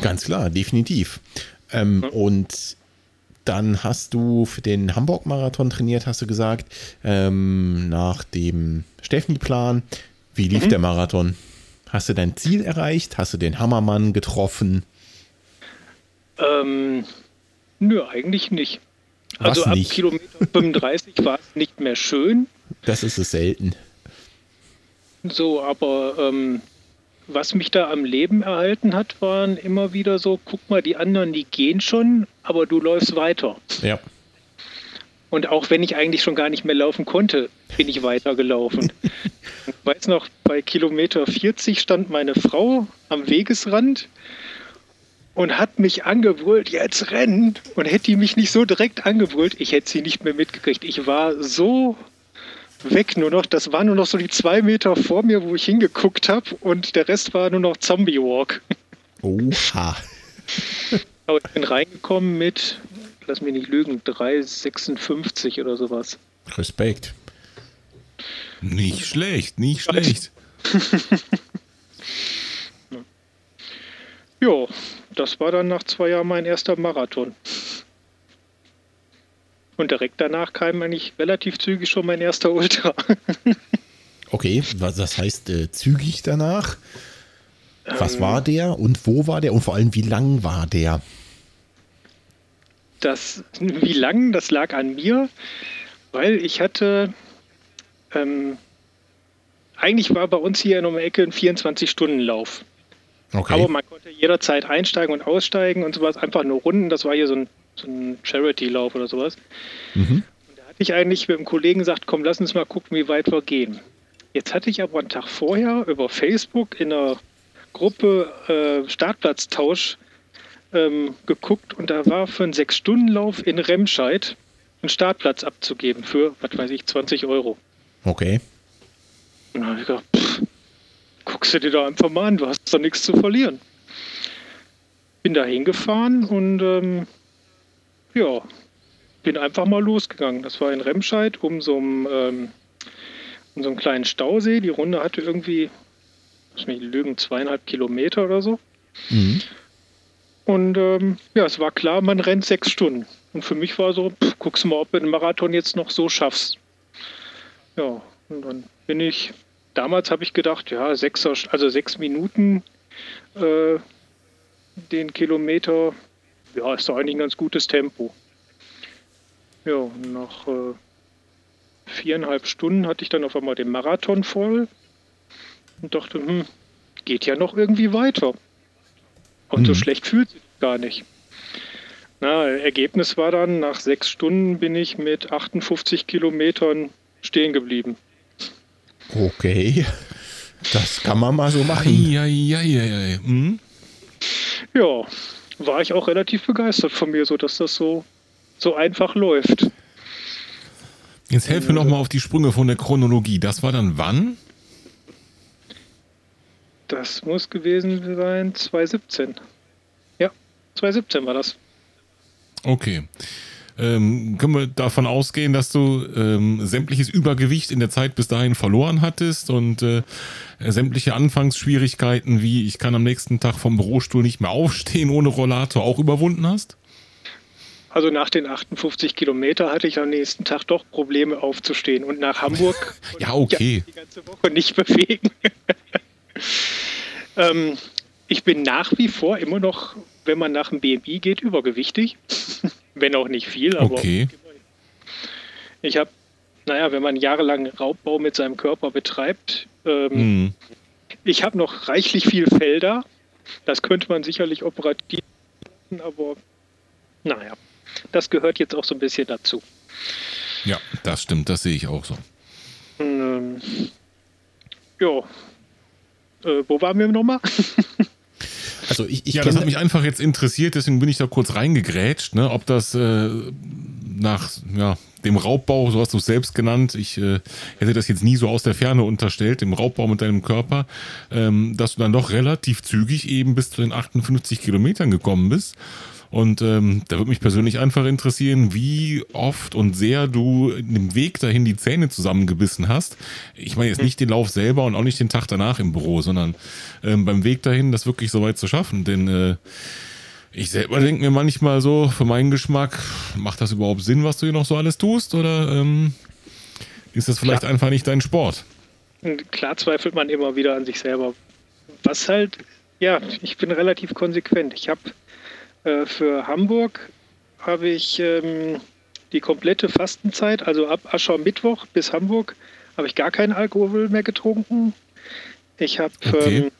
ganz klar, definitiv. Ähm, Und dann hast du für den Hamburg-Marathon trainiert, hast du gesagt, ähm, nach dem Steffi-Plan. Wie lief der Marathon? Hast du dein Ziel erreicht? Hast du den Hammermann getroffen? Ähm, nö, eigentlich nicht. Was Also ab nicht? Kilometer 35 war es nicht mehr schön. Das ist es selten. So, aber ähm, was mich da am Leben erhalten hat, waren immer wieder so, guck mal, die anderen, die gehen schon, aber du läufst weiter. Ja. Und auch wenn ich eigentlich schon gar nicht mehr laufen konnte, bin ich weitergelaufen. ich <laughs> weiß noch, bei Kilometer 40 stand meine Frau am Wegesrand und hat mich angebrüllt, jetzt rennen. Und hätte die mich nicht so direkt angebrüllt, ich hätte sie nicht mehr mitgekriegt. Ich war so weg nur noch. Das waren nur noch so die zwei Meter vor mir, wo ich hingeguckt habe. Und der Rest war nur noch Zombie Walk. Oha. <laughs> Aber ich bin reingekommen mit, lass mich nicht lügen, 3,56 oder sowas. Respekt. Nicht schlecht, nicht schlecht. <laughs> Ja, das war dann nach zwei Jahren mein erster Marathon. Und direkt danach kam eigentlich relativ zügig schon mein erster Ultra. <laughs> Okay, was das heißt äh, zügig danach? Was Ähm. war der und wo war der und vor allem wie lang war der? Das, wie lang, das lag an mir, weil ich hatte, ähm, eigentlich war bei uns hier in der Ecke ein 24-Stunden-Lauf. Okay. Aber man konnte jederzeit einsteigen und aussteigen und sowas, einfach nur Runden. Das war hier so ein, so ein Charity-Lauf oder sowas. Mhm. Und da hatte ich eigentlich mit einem Kollegen gesagt, komm, lass uns mal gucken, wie weit wir gehen. Jetzt hatte ich aber einen Tag vorher über Facebook in einer Gruppe äh, Startplatztausch ähm, geguckt und da war für einen Sechs-Stunden-Lauf in Remscheid einen Startplatz abzugeben für, was weiß ich, 20 Euro. Okay. Und dann habe ich gedacht, pff, guckst du dir da einfach mal an, du hast doch nichts zu verlieren. Bin da hingefahren und ähm, ja, bin einfach mal losgegangen. Das war in Remscheid um so einem, ähm, um so einem kleinen Stausee. Die Runde hatte irgendwie, lass mich lügen, zweieinhalb Kilometer oder so. Mhm. Und ähm, ja, es war klar, man rennt sechs Stunden. Und für mich war so, pff, guckst du mal, ob du den Marathon jetzt noch so schaffst. Ja, und dann bin ich, damals habe ich gedacht, ja, sechser, also sechs Minuten äh, den Kilometer, ja, ist doch eigentlich ein ganz gutes Tempo. Ja, und nach äh, viereinhalb Stunden hatte ich dann auf einmal den Marathon voll und dachte, hm, geht ja noch irgendwie weiter. Und so Mhm. schlecht fühlt sich gar nicht. Na, Ergebnis war dann, nach sechs Stunden bin ich mit 58 Kilometern stehen geblieben. Okay. Das kann man mal so machen. Eieieiei. Hm? Ja, war ich auch relativ begeistert von mir, so dass das so, so einfach läuft. Jetzt helf mir noch mal auf die Sprünge von der Chronologie. Das war dann wann? Das muss gewesen sein 2017. Ja, 2017 war das. Okay. Ähm, können wir davon ausgehen, dass du ähm, sämtliches Übergewicht in der Zeit bis dahin verloren hattest und äh, sämtliche Anfangsschwierigkeiten wie ich kann am nächsten Tag vom Bürostuhl nicht mehr aufstehen ohne Rollator auch überwunden hast? Also nach den 58 Kilometer hatte ich am nächsten Tag doch Probleme aufzustehen und nach Hamburg <laughs> Ja, okay. die ganze Woche nicht bewegen. <laughs> ähm, ich bin nach wie vor immer noch, wenn man nach dem BMI geht, übergewichtig. <laughs> wenn auch nicht viel, aber Okay. ich habe, naja, wenn man jahrelang Raubbau mit seinem Körper betreibt, ähm, Hm. ich habe noch reichlich viel Felder. Das könnte man sicherlich operativ, machen, aber naja, das gehört jetzt auch so ein bisschen dazu. Ja, das stimmt, das sehe ich auch so. Ähm, ja. Äh, wo waren wir nochmal? <laughs> Also ich, ich Ja, das hat mich einfach jetzt interessiert, deswegen bin ich da kurz reingegrätscht, ne? ob das äh, nach ja, dem Raubbau, so hast du es selbst genannt, ich äh, hätte das jetzt nie so aus der Ferne unterstellt, dem Raubbau mit deinem Körper, ähm, dass du dann doch relativ zügig eben bis zu den 58 Kilometern gekommen bist. Und ähm, da würde mich persönlich einfach interessieren, wie oft und sehr du im Weg dahin die Zähne zusammengebissen hast. Ich meine jetzt nicht den Lauf selber und auch nicht den Tag danach im Büro, sondern ähm, beim Weg dahin das wirklich so weit zu schaffen. Denn äh, ich selber denke mir manchmal so, für meinen Geschmack, macht das überhaupt Sinn, was du hier noch so alles tust? Oder ähm, ist das vielleicht einfach nicht dein Sport? Klar zweifelt man immer wieder an sich selber. Was halt, ja, ich bin relativ konsequent. Ich habe äh, für Hamburg habe ich ähm, die komplette Fastenzeit, also ab Aschermittwoch bis Hamburg, habe ich gar keinen Alkohol mehr getrunken. Ich habe Okay. ähm,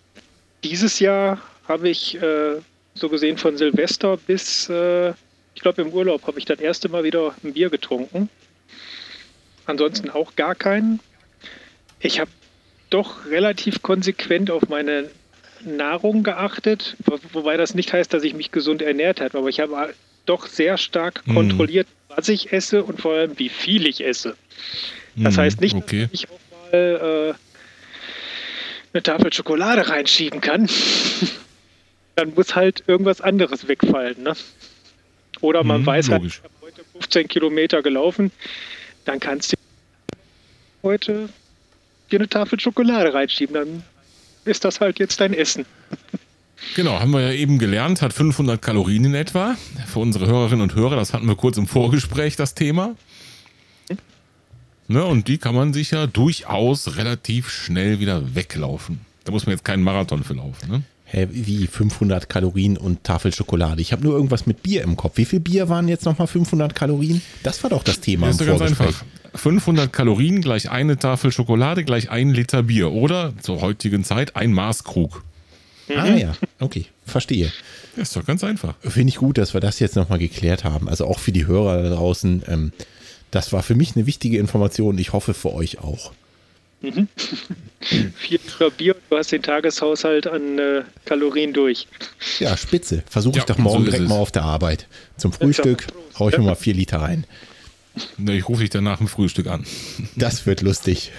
dieses Jahr habe ich äh, so gesehen von Silvester bis, äh, ich glaube im Urlaub habe ich das erste Mal wieder ein Bier getrunken. Ansonsten auch gar keinen. Ich habe doch relativ konsequent auf meine Nahrung geachtet, wo- wobei das nicht heißt, dass ich mich gesund ernährt habe, aber ich habe doch sehr stark Mhm. kontrolliert, was ich esse und vor allem, wie viel ich esse. Das Hm, heißt nicht, Okay. dass ich auch mal äh, eine Tafel Schokolade reinschieben kann. <laughs> Dann muss halt irgendwas anderes wegfallen. Ne? Oder man Mhm, weiß halt, logisch. ich habe heute 15 Kilometer gelaufen, dann kannst du heute dir eine Tafel Schokolade reinschieben. Dann ist das halt jetzt dein Essen. Genau, haben wir ja eben gelernt, hat 500 Kalorien in etwa. Für unsere Hörerinnen und Hörer, das hatten wir kurz im Vorgespräch, das Thema. Ne, und die kann man sich ja durchaus relativ schnell wieder weglaufen. Da muss man jetzt keinen Marathon für laufen. Ne? Hä, wie 500 Kalorien und Tafel Schokolade. Ich habe nur irgendwas mit Bier im Kopf. Wie viel Bier waren jetzt nochmal 500 Kalorien? Das war doch das Thema Das ist im doch ganz Vorgespräch. einfach. 500 Kalorien gleich eine Tafel Schokolade gleich ein Liter Bier oder zur heutigen Zeit ein Maßkrug. Ah ja, okay, verstehe. Das ist doch ganz einfach. Finde ich gut, dass wir das jetzt nochmal geklärt haben. Also auch für die Hörer da draußen. Ähm, das war für mich eine wichtige Information. Ich hoffe für euch auch. Vier Liter Bier und du hast den Tageshaushalt an äh, Kalorien durch. Ja, spitze. Versuche ich Ja, doch morgen so direkt es. mal auf der Arbeit. Zum Frühstück hau ich mir mal vier Liter rein. Ich rufe dich dann nach dem Frühstück an. Das wird lustig.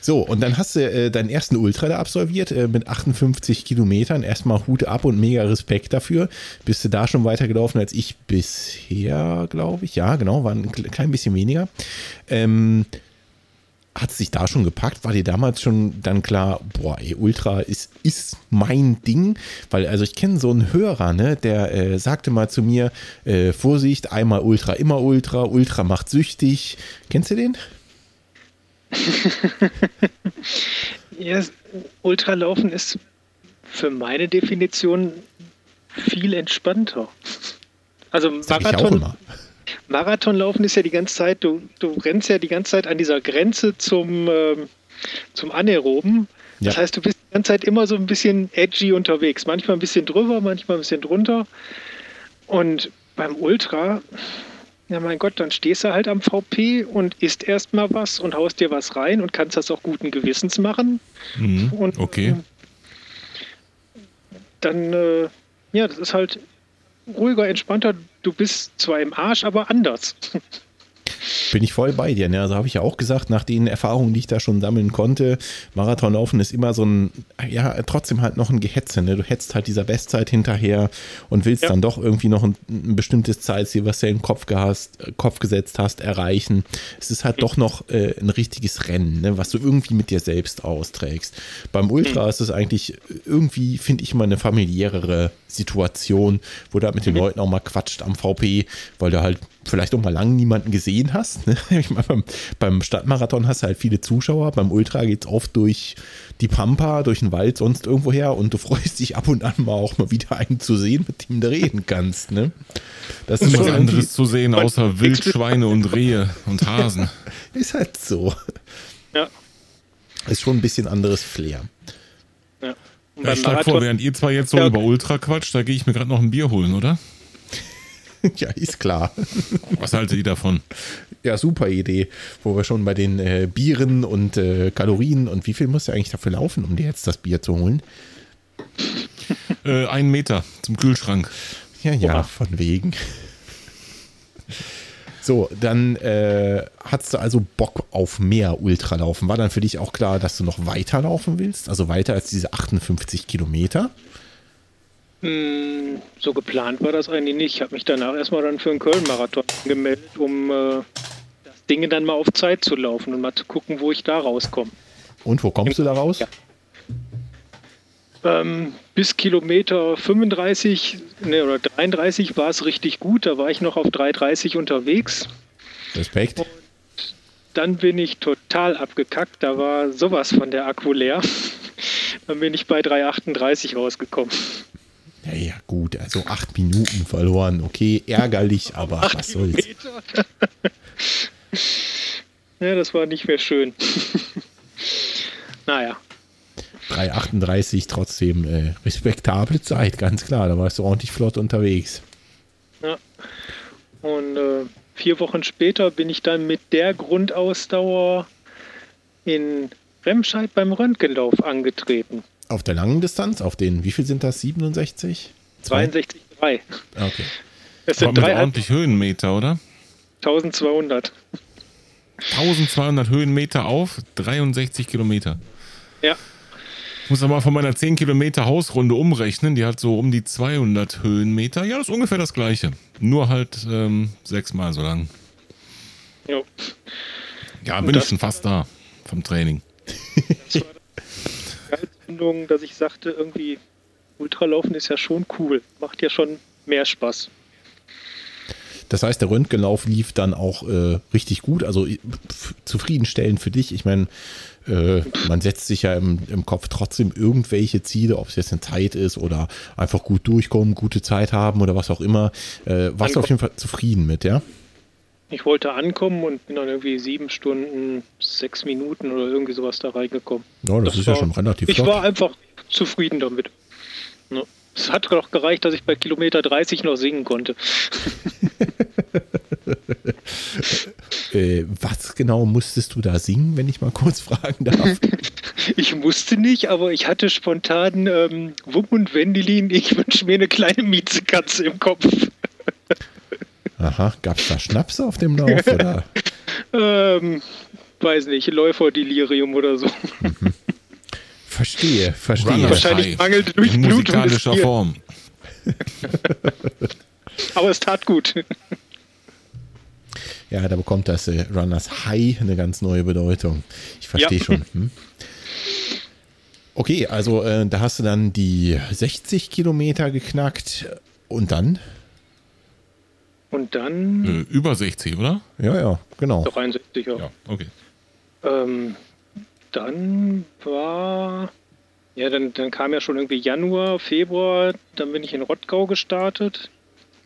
So, und dann hast du äh, deinen ersten Ultra da absolviert äh, mit 58 Kilometern. Erstmal Hut ab und mega Respekt dafür. Bist du da schon weitergelaufen als ich bisher, glaube ich. Ja, genau, war ein kle- klein bisschen weniger. Ähm, hat es sich da schon gepackt? War dir damals schon dann klar, boah, ey, Ultra ist, ist mein Ding? Weil, also ich kenne so einen Hörer, ne, der äh, sagte mal zu mir, äh, Vorsicht, einmal Ultra, immer Ultra, Ultra macht süchtig. Kennst du den? <laughs> Ja, Ultralaufen ist für meine Definition viel entspannter. Also Sag ich auch Marathon, immer. Marathonlaufen ist ja die ganze Zeit, du, du rennst ja die ganze Zeit an dieser Grenze zum, ähm, zum Anaeroben. Das Ja. heißt, du bist die ganze Zeit immer so ein bisschen edgy unterwegs. Manchmal ein bisschen drüber, manchmal ein bisschen drunter. Und beim Ultra, ja mein Gott, dann stehst du halt am VP und isst erstmal was und haust dir was rein und kannst das auch guten Gewissens machen. Mhm. Und Okay. äh, dann, äh, ja, das ist halt ruhiger, entspannter. Du bist zwar im Arsch, aber anders. Bin ich voll bei dir. Ne? Also habe ich ja auch gesagt, nach den Erfahrungen, die ich da schon sammeln konnte, Marathonlaufen ist immer so ein, ja, trotzdem halt noch ein Gehetze. Ne? Du hetzt halt dieser Bestzeit hinterher und willst Ja. dann doch irgendwie noch ein, ein bestimmtes Zeitziel, was du in den Kopf, gehast, Kopf gesetzt hast, erreichen. Es ist halt doch noch äh, ein richtiges Rennen, ne? was du irgendwie mit dir selbst austrägst. Beim Ultra ist es eigentlich irgendwie, finde ich, immer eine familiärere Situation, wo du halt mit den Leuten auch mal quatscht am VP, weil du halt vielleicht auch mal lange niemanden gesehen hast. Ne? <laughs> Ich meine, beim, beim Stadtmarathon hast du halt viele Zuschauer, beim Ultra geht es oft durch die Pampa, durch den Wald, sonst irgendwo her und du <laughs> freust dich ab und an mal auch mal wieder einen zu sehen, mit dem du reden kannst. Ne? Das ist Was anderes zu sehen, <laughs> außer Wildschweine und Rehe und Hasen. ist halt so. Ja. Ist schon ein bisschen anderes Flair. ja. Und Ja, beim schlag vor, während ihr zwei jetzt so Ja. über Ultra quatscht, da gehe ich mir gerade noch ein Bier holen, oder? <laughs> ja, ist klar. Was haltet ihr davon? Ja, super Idee. Wo wir schon bei den äh, Bieren und äh, Kalorien und wie viel musst du eigentlich dafür laufen, um dir jetzt das Bier zu holen? <laughs> Äh, einen Meter zum Kühlschrank. Ja, ja, von wegen. So, dann äh, hattest du also Bock auf mehr Ultralaufen. War dann für dich auch klar, dass du noch weiterlaufen willst? Also weiter als diese 58 Kilometer? Mh, so geplant war das eigentlich nicht. Ich habe mich danach erstmal dann für einen Köln-Marathon gemeldet, um äh, das Ding dann mal auf Zeit zu laufen und mal zu gucken, wo ich da rauskomme. Und wo kommst du da raus? Ja. Ähm, bis Kilometer 35 ne, oder 33 war es richtig gut. Da war ich noch auf 3,30 unterwegs. Respekt. Dann bin ich total abgekackt. Da war sowas von der Akku leer. <laughs> Dann bin ich bei 3,38 rausgekommen. Ja, ja, gut. Also acht Minuten verloren. Okay, ärgerlich, aber Acht was soll's. Kilometer. ja, das war nicht mehr schön. <laughs> naja, 3,38 trotzdem äh, respektable Zeit, ganz klar. Da warst du ordentlich flott unterwegs. ja. Und äh, vier Wochen später bin ich dann mit der Grundausdauer in Remscheid beim Röntgenlauf angetreten. Auf der langen Distanz, auf den, wie viel sind das? 67? Zwei? 62,3. Ah, Okay. Es Aber sind mit ordentlich Höhenmeter, oder? 3200. 1200 Höhenmeter auf, 63 Kilometer. Ja, Ich muss aber von meiner 10 Kilometer Hausrunde umrechnen. Die hat so um die 200 Höhenmeter. Ja, das ist ungefähr das gleiche. Nur halt ähm, sechsmal so lang. jo. Ja, bin ich das- schon fast da vom Training. Gehaltsbindung, dass ich sagte, irgendwie Ultralaufen ist ja schon cool. Macht ja schon mehr Spaß. Das heißt, der Röntgenlauf lief dann auch äh, richtig gut, also zufriedenstellend für dich. Ich meine, äh, man setzt sich ja im, im Kopf trotzdem irgendwelche Ziele, ob es jetzt eine Zeit ist oder einfach gut durchkommen, gute Zeit haben oder was auch immer. Äh, warst du auf jeden Fall zufrieden mit, ja? Ich wollte ankommen und bin dann irgendwie sieben Stunden, sechs Minuten oder irgendwie sowas da reingekommen. Ja, das, ist ja schon relativ Ich flott. war einfach zufrieden damit. Es hat doch gereicht, dass ich bei Kilometer 30 noch singen konnte. <laughs> Äh, was genau musstest du da singen, wenn ich mal kurz fragen darf? <laughs> Ich musste nicht, aber ich hatte spontan ähm, Wumm und Wendelin, ich wünsche mir eine kleine Miezekatze im Kopf. Aha, gab es da Schnaps auf dem Lauf? Oder? <laughs> Ähm, weiß nicht, Läuferdelirium oder so. Verstehe, verstehe. Runners Wahrscheinlich High mangelnde in Durchblutung des musikalischer. Form. <laughs> Aber es tat gut. Ja, da bekommt das äh, Runners High eine ganz neue Bedeutung. Ich verstehe Ja. schon. Hm? Okay, also äh, da hast du dann die 60 Kilometer geknackt und dann? Und dann Äh, über 60, oder? Ja, ja, genau. doch 61, ja. Ja, okay. Ähm, dann war, ja, dann, dann kam ja schon irgendwie Januar, Februar, dann bin ich in Rottgau gestartet,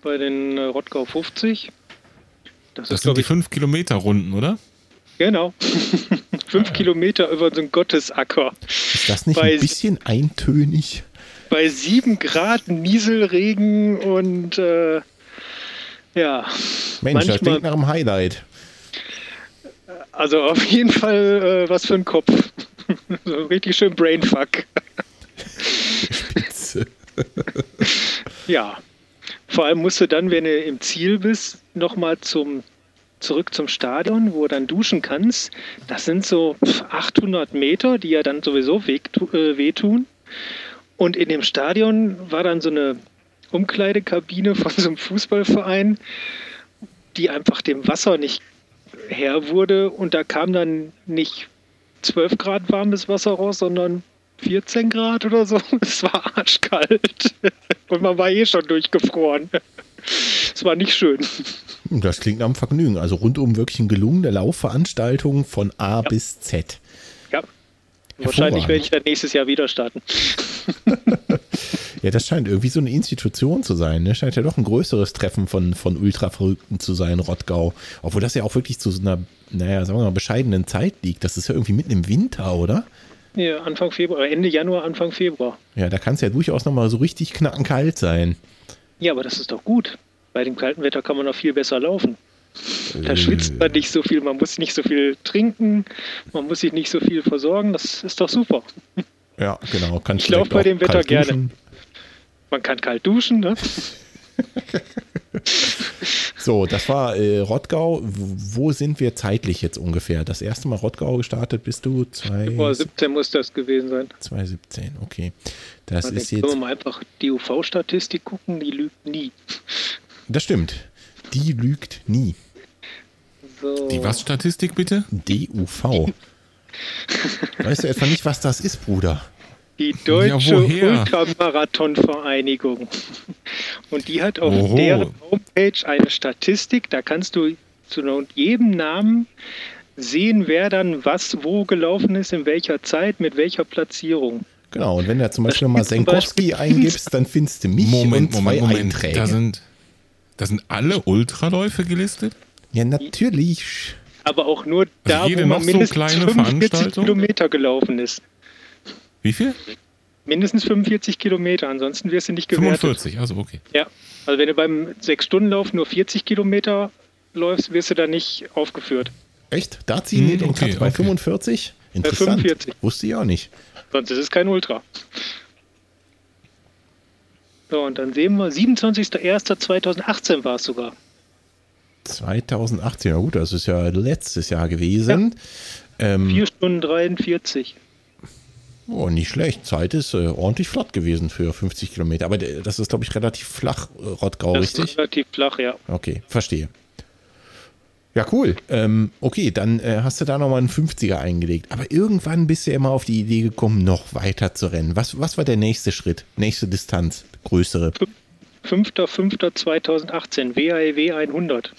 bei den äh, Rottgau 50. Das, Das ist, sind glaube die ich, 5 Kilometer Runden, oder? genau. <laughs> Fünf Kilometer über so einen Gottesacker. Ist das nicht Bei- ein bisschen eintönig? Bei sieben Grad Nieselregen und äh, ja, Mensch, das klingt nach einem Highlight. also auf jeden Fall äh, was für ein Kopf. <laughs> so richtig schön Brainfuck. <laughs> Ja, vor allem musst du dann, wenn du im Ziel bist, nochmal zum, zurück zum Stadion, wo du dann duschen kannst. Das sind so 800 Meter, die ja dann sowieso äh, wehtun. Und in dem Stadion war dann so eine Umkleidekabine von so einem Fußballverein, die einfach dem Wasser nicht Herr wurde. Und da kam dann nicht 12 Grad warmes Wasser raus, sondern 14 Grad oder so. <laughs> Es war arschkalt. <laughs> Und man war eh schon durchgefroren. Es war nicht schön. Das klingt einem Vergnügen. Also rundum wirklich eine gelungene Laufveranstaltung von A bis Z. Wahrscheinlich werde ich dann nächstes Jahr wieder starten. <laughs> Ja, das scheint irgendwie so eine Institution zu sein. Ne? Scheint ja doch ein größeres Treffen von, von Ultraverrückten zu sein, Rottgau. Obwohl das ja auch wirklich zu so einer, naja, sagen wir mal, bescheidenen Zeit liegt. Das ist ja irgendwie mitten im Winter, oder? Ja, Anfang Februar, Ende Januar, Anfang Februar. Ja, da kann es ja durchaus nochmal so richtig knackenkalt sein. Ja, aber das ist doch gut. Bei dem kalten Wetter kann man noch viel besser laufen. Da Äh. schwitzt man nicht so viel, man muss nicht so viel trinken, man muss sich nicht so viel versorgen. Das ist doch super. Ja, genau. Kannst Ich lauf direkt bei dem Wetter gerne. duschen. Man kann kalt duschen, ne? <laughs> So, das war äh, Rottgau. Wo sind wir zeitlich jetzt ungefähr? Das erste Mal Rottgau gestartet bist du? Zwei, Vor 17 muss das gewesen sein. 2017, okay. Das Also ist können jetzt, wir mal einfach die UV-Statistik gucken, die lügt nie. das stimmt. Die lügt nie. So. Die was Statistik bitte? DUV. <laughs> weißt du etwa nicht, was das ist, Bruder? Die Deutsche woher? Ultramarathon-Vereinigung. Und die hat auf Oho. deren Homepage eine Statistik, da kannst du zu jedem Namen sehen, wer dann was wo gelaufen ist, in welcher Zeit, mit welcher Platzierung. Genau, und wenn du zum Beispiel mal Senkowski eingibst, dann findest du mich Moment, und zwei Moment, Moment. Einträge. Da sind, da sind alle Ultraläufe gelistet? Ja, natürlich. Aber auch nur da, jede wo man noch so mindestens kleine 45 Veranstaltung? Kilometer gelaufen ist. Wie viel? Mindestens 45 Kilometer, ansonsten wirst du nicht gewertet. 45, also okay. Ja, also wenn du beim 6-Stunden-Lauf nur 40 Kilometer läufst, wirst du da nicht aufgeführt. Echt? Da ziehen die Hm, den okay, Cut bei okay. 45? Interessant. 45. Wusste ich auch nicht. Sonst ist es kein Ultra. So, und dann sehen wir, 27.01.2018 war es sogar. 2018, ja gut, das ist ja letztes Jahr gewesen. Ähm, 4 Stunden 43. oh, nicht schlecht. Zeit ist äh, ordentlich flott gewesen für 50 Kilometer. Aber das ist, glaube ich, relativ flach, äh, Rottgau, Das richtig? ist relativ flach, ja. Okay, verstehe. Ja, cool. Ähm, okay, dann äh, hast du da nochmal einen 50er eingelegt. Aber irgendwann bist du ja immer auf die Idee gekommen, noch weiter zu rennen. Was, was war der nächste Schritt? Nächste Distanz? Größere? 5.05.2018, WAEW 100.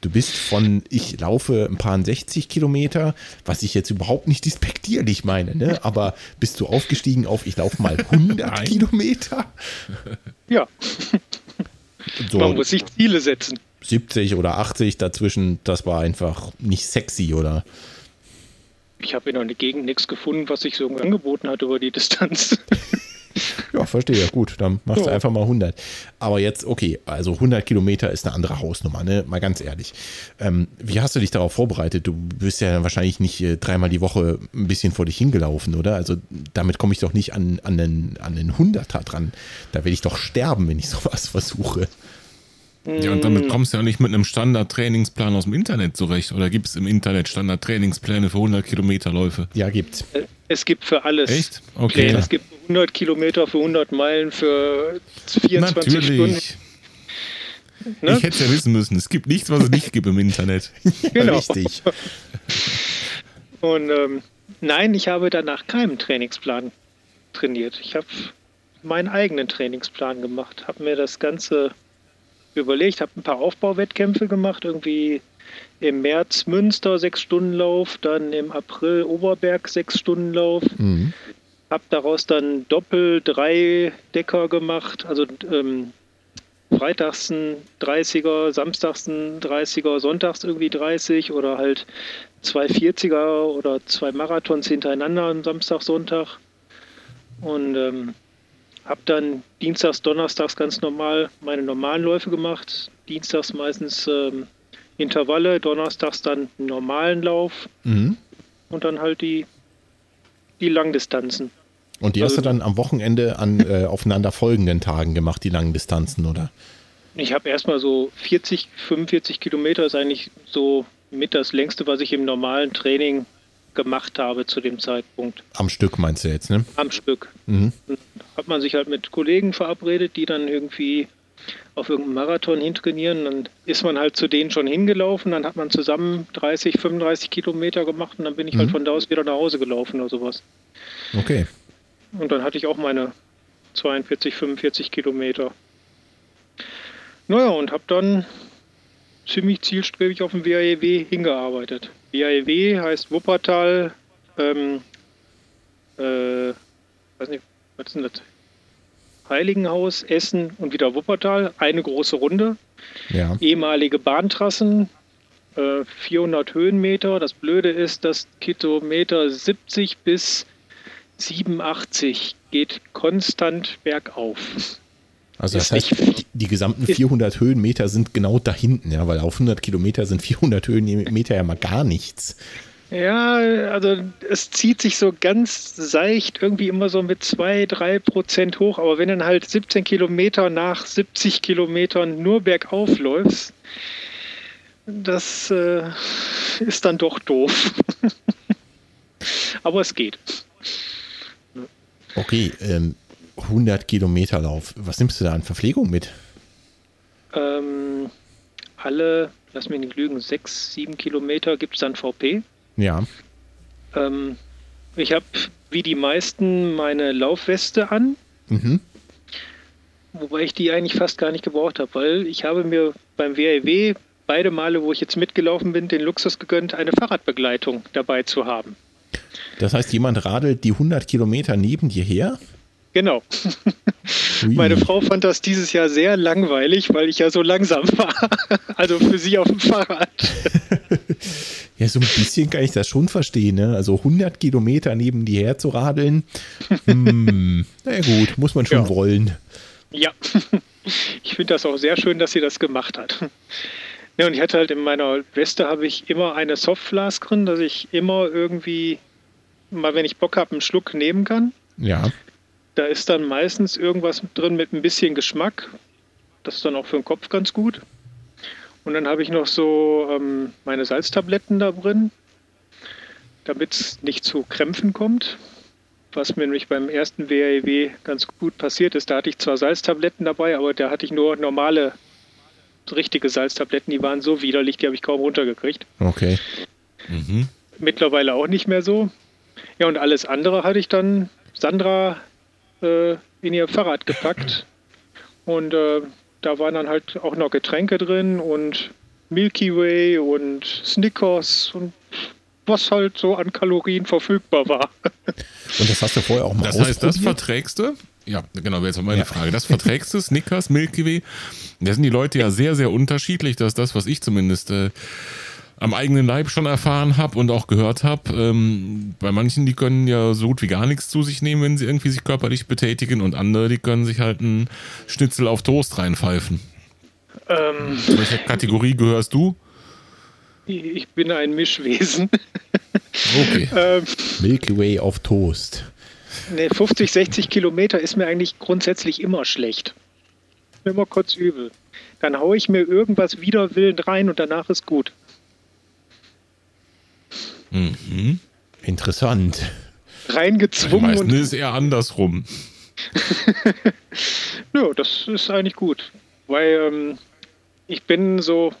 Du bist von, ich laufe ein paar 60 Kilometer, was ich jetzt überhaupt nicht despektierlich meine, ne? aber bist du aufgestiegen auf, ich laufe mal <laughs> 100 Nein. Kilometer? Ja, So man muss sich Ziele setzen. 70 oder 80 dazwischen, das war einfach nicht sexy, oder? Ich habe in der Gegend nichts gefunden, was sich so angeboten hat über die Distanz. <laughs> <laughs> Ja, verstehe. Gut, dann machst du einfach mal 100. Aber jetzt, okay, also 100 Kilometer ist eine andere Hausnummer, ne? Mal ganz ehrlich. Ähm, wie hast du dich darauf vorbereitet? Du bist ja wahrscheinlich nicht äh, dreimal die Woche ein bisschen vor dich hingelaufen, oder? Also damit komme ich doch nicht an, an, den, an den 100er dran. Da werde ich doch sterben, wenn ich <laughs> sowas versuche. Ja, und damit kommst du ja nicht mit einem Standard-Trainingsplan aus dem Internet zurecht. Oder gibt es im Internet Standard-Trainingspläne für 100 Kilometer-Läufe? Ja, gibt's. Es gibt für alles. Echt? Okay. Pläne. Es gibt 100 Kilometer für 100 Meilen für 24 Natürlich. Stunden. Ne? Ich hätte es ja wissen müssen. Es gibt nichts, was es nicht gibt im Internet. <laughs> Genau. Richtig. Und ähm, nein, ich habe danach keinen Trainingsplan trainiert. Ich habe meinen eigenen Trainingsplan gemacht, habe mir das Ganze überlegt, habe ein paar Aufbauwettkämpfe gemacht, irgendwie im März Münster sechs Stunden Lauf, dann im April Oberberg sechs Stunden Lauf, Mhm. habe daraus dann Doppel drei Decker gemacht, also ähm, freitags ein 30er, samstags ein 30er, sonntags irgendwie 30 oder halt zwei 40er oder zwei Marathons hintereinander am Samstag, Sonntag. Und ähm, habe dann dienstags, donnerstags ganz normal meine normalen Läufe gemacht. Dienstags meistens ähm, Intervalle, donnerstags dann einen normalen Lauf Mhm. und dann halt die, die Langdistanzen. Und die hast Also- du dann am Wochenende an <laughs> äh, aufeinander folgenden Tagen gemacht, die langen Distanzen, oder? Ich habe erstmal so 40, 45 Kilometer ist eigentlich so mit das längste, was ich im normalen Training gemacht habe zu dem Zeitpunkt Am Stück meinst du jetzt, ne? am Stück. Mhm. Hat man sich halt mit Kollegen verabredet, die dann irgendwie auf irgendeinem Marathon hintrainieren. Dann ist man halt zu denen schon hingelaufen, dann hat man zusammen 30, 35 Kilometer gemacht und dann bin ich halt Mhm. von da aus wieder nach Hause gelaufen oder sowas. Okay. Und dann hatte ich auch meine 42, 45 Kilometer. Naja, und habe dann ziemlich zielstrebig auf dem WAEW hingearbeitet. WAEW heißt Wuppertal, ähm, äh, weiß nicht, was ist denn das? Heiligenhaus, Essen und wieder Wuppertal. Eine große Runde. Ja. Ehemalige Bahntrassen, äh, 400 Höhenmeter. Das Blöde ist, dass Kilometer 70 bis 87 geht konstant bergauf. Also das heißt, die, die gesamten ist- 400 Höhenmeter sind genau da hinten, ja, weil auf 100 Kilometer sind 400 Höhenmeter ja mal gar nichts. Ja, also es zieht sich so ganz seicht irgendwie immer so mit 2, 3 Prozent hoch. Aber wenn dann halt 17 Kilometer nach 70 Kilometern nur bergauf läufst, das äh, ist dann doch doof. <laughs> aber es geht. Okay, ähm, 100 Kilometer Lauf. Was nimmst du da an Verpflegung mit? Ähm, alle, lass mich nicht lügen, 6, 7 Kilometer gibt es dann VP. Ja. Ähm, ich habe wie die meisten meine Laufweste an, Mhm. wobei ich die eigentlich fast gar nicht gebraucht habe, weil ich habe mir beim WRW beide Male, wo ich jetzt mitgelaufen bin, den Luxus gegönnt, eine Fahrradbegleitung dabei zu haben. Das heißt, jemand radelt die 100 Kilometer neben dir her? Genau. Ui. Meine Frau fand das dieses Jahr sehr langweilig, weil ich ja so langsam war. <laughs> Also für sie auf dem Fahrrad. Ja, so ein bisschen kann ich das schon verstehen, ne? Also 100 Kilometer neben dir her zu radeln. Hm, na ja gut, muss man schon Ja. wollen. Ja, <laughs> ich finde das auch sehr schön, dass sie das gemacht hat. Ja, und ich hatte halt in meiner Weste habe ich immer eine Softflask drin, dass ich immer irgendwie, mal wenn ich Bock habe, einen Schluck nehmen kann. Ja. Da ist dann meistens irgendwas drin mit ein bisschen Geschmack. Das ist dann auch für den Kopf ganz gut. Und dann habe ich noch so ähm, meine Salztabletten da drin, damit es nicht zu Krämpfen kommt. Was mir nämlich beim ersten WAEW ganz gut passiert ist. Da hatte ich zwar Salztabletten dabei, aber da hatte ich nur normale, richtige Salztabletten. Die waren so widerlich, die habe ich kaum runtergekriegt. Okay. Mhm. Mittlerweile auch nicht mehr so. Ja, und alles andere hatte ich dann Sandra äh, in ihr Fahrrad gepackt. Und äh, da waren dann halt auch noch Getränke drin und Milky Way und Snickers und was halt so an Kalorien verfügbar war. Und das hast du vorher auch mal Das heißt, das verträgst du? Ja, genau, wäre jetzt mal meine Ja. Frage. Das verträgst du, Snickers, Milky Way? Da sind die Leute ja sehr, sehr unterschiedlich. Das ist das, was ich zumindest äh, am eigenen Leib schon erfahren habe und auch gehört habe. Ähm, bei manchen, die können ja so gut wie gar nichts zu sich nehmen, wenn sie irgendwie sich körperlich betätigen und andere, die können sich halt einen Schnitzel auf Toast reinpfeifen. Ähm, Zu welcher Kategorie gehörst du? ich bin ein Mischwesen. Okay. <laughs> ähm, Milky Way auf Toast. ne, 50, 60 Kilometer ist mir eigentlich grundsätzlich immer schlecht. Immer kurz übel. Dann haue ich mir irgendwas wider Willen rein und danach ist gut. Mhm. Interessant. Reingezwungen meisten und ist eher andersrum. <laughs> Ja, das ist eigentlich gut. Weil ähm, ich bin so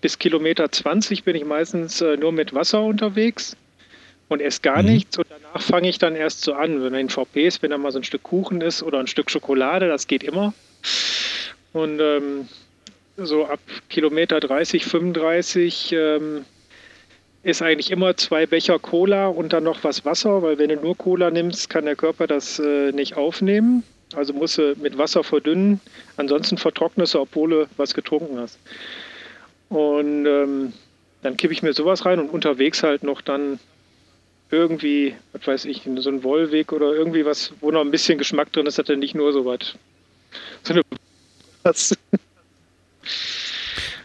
bis Kilometer 20 bin ich meistens äh, nur mit Wasser unterwegs und esse gar Mhm. nichts. Und danach fange ich dann erst so an. Wenn ein VP ist, wenn da mal so ein Stück Kuchen ist oder ein Stück Schokolade, das geht immer. Und ähm, so ab Kilometer 30, 35 ähm, ist eigentlich immer zwei Becher Cola und dann noch was Wasser, weil wenn du nur Cola nimmst, kann der Körper das äh, nicht aufnehmen. Also musst du mit Wasser verdünnen, ansonsten vertrocknest du, obwohl du was getrunken hast. Und ähm, dann kippe ich mir sowas rein und unterwegs halt noch dann irgendwie, was weiß ich, so ein Wollweg oder irgendwie was, wo noch ein bisschen Geschmack drin ist, hat er nicht nur so was. <laughs> So eine. <laughs>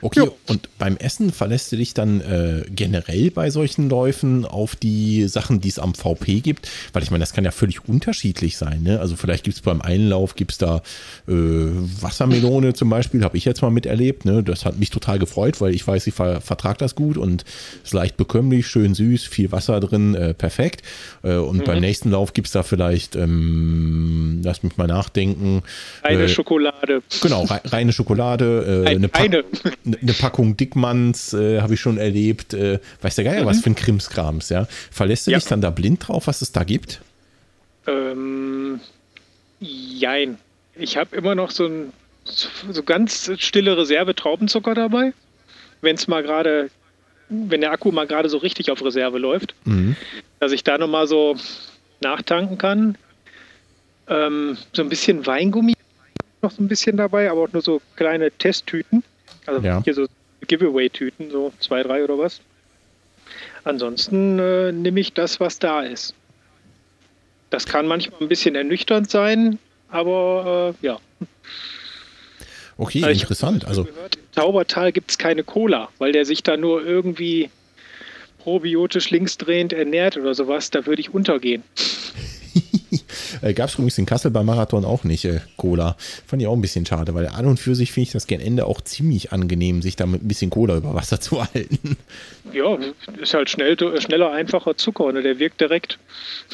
Okay, jo. und beim Essen verlässt du dich dann äh, generell bei solchen Läufen auf die Sachen, die es am VP gibt? Weil ich meine, das kann ja völlig unterschiedlich sein. Ne? Also vielleicht gibt es beim Einlauf, gibt es da äh, Wassermelone zum Beispiel, habe ich jetzt mal miterlebt. Ne? Das hat mich total gefreut, weil ich weiß, ich ver vertrage das gut und ist leicht bekömmlich, schön süß, viel Wasser drin, äh, perfekt. Äh, und mhm. beim nächsten Lauf gibt es da vielleicht, ähm, lass mich mal nachdenken. Reine äh, Schokolade. Genau, reine Schokolade. Äh, eine, eine eine Packung Dickmanns äh, habe ich schon erlebt. Äh, weiß der Geier, mhm. was für ein Krimskrams, ja. Verlässt du ja. dich dann da blind drauf, was es da gibt? Ähm, jein. Ich habe immer noch so ein so ganz stille Reserve Traubenzucker dabei. Wenn es mal gerade, wenn der Akku mal gerade so richtig auf Reserve läuft, mhm. dass ich da nochmal so nachtanken kann. Ähm, so ein bisschen Weingummi noch so ein bisschen dabei, aber auch nur so kleine Testtüten. Also ja. hier so Giveaway-Tüten, so zwei, drei oder was. Ansonsten äh, nehme ich das, was da ist. Das kann manchmal ein bisschen ernüchternd sein, aber äh, ja. Okay, also interessant. Also gehört, Im Taubertal gibt es keine Cola, weil der sich da nur irgendwie probiotisch linksdrehend ernährt oder sowas. Da würde ich untergehen. Äh, Gab es übrigens in Kassel beim Marathon auch nicht, äh, Cola. Fand ich auch ein bisschen schade, weil an und für sich finde ich das gern Ende auch ziemlich angenehm, sich da mit ein bisschen Cola über Wasser <laughs> zu halten. Ja, ist halt schnell, schneller, einfacher Zucker, ne? der wirkt direkt.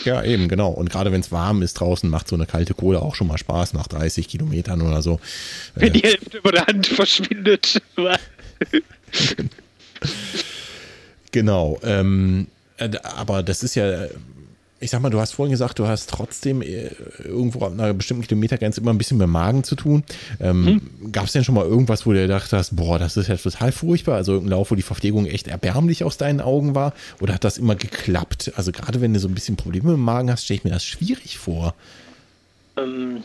Ja, eben, genau. Und gerade wenn es warm ist draußen, macht so eine kalte Cola auch schon mal Spaß nach 30 Kilometern oder so. Wenn äh, die Hälfte über der Hand verschwindet. <laughs> genau. Ähm, äh, aber das ist ja ich sag mal, du hast vorhin gesagt, du hast trotzdem äh, irgendwo an einer bestimmten Kilometergrenze immer ein bisschen mit Magen zu tun. Ähm, hm. Gab es denn schon mal irgendwas, wo du gedacht hast, boah, das ist ja total furchtbar? Also irgendein Lauf, wo die Verpflegung echt erbärmlich aus deinen Augen war? Oder hat das immer geklappt? Also gerade wenn du so ein bisschen Probleme mit dem Magen hast, stelle ich mir das schwierig vor. Ähm,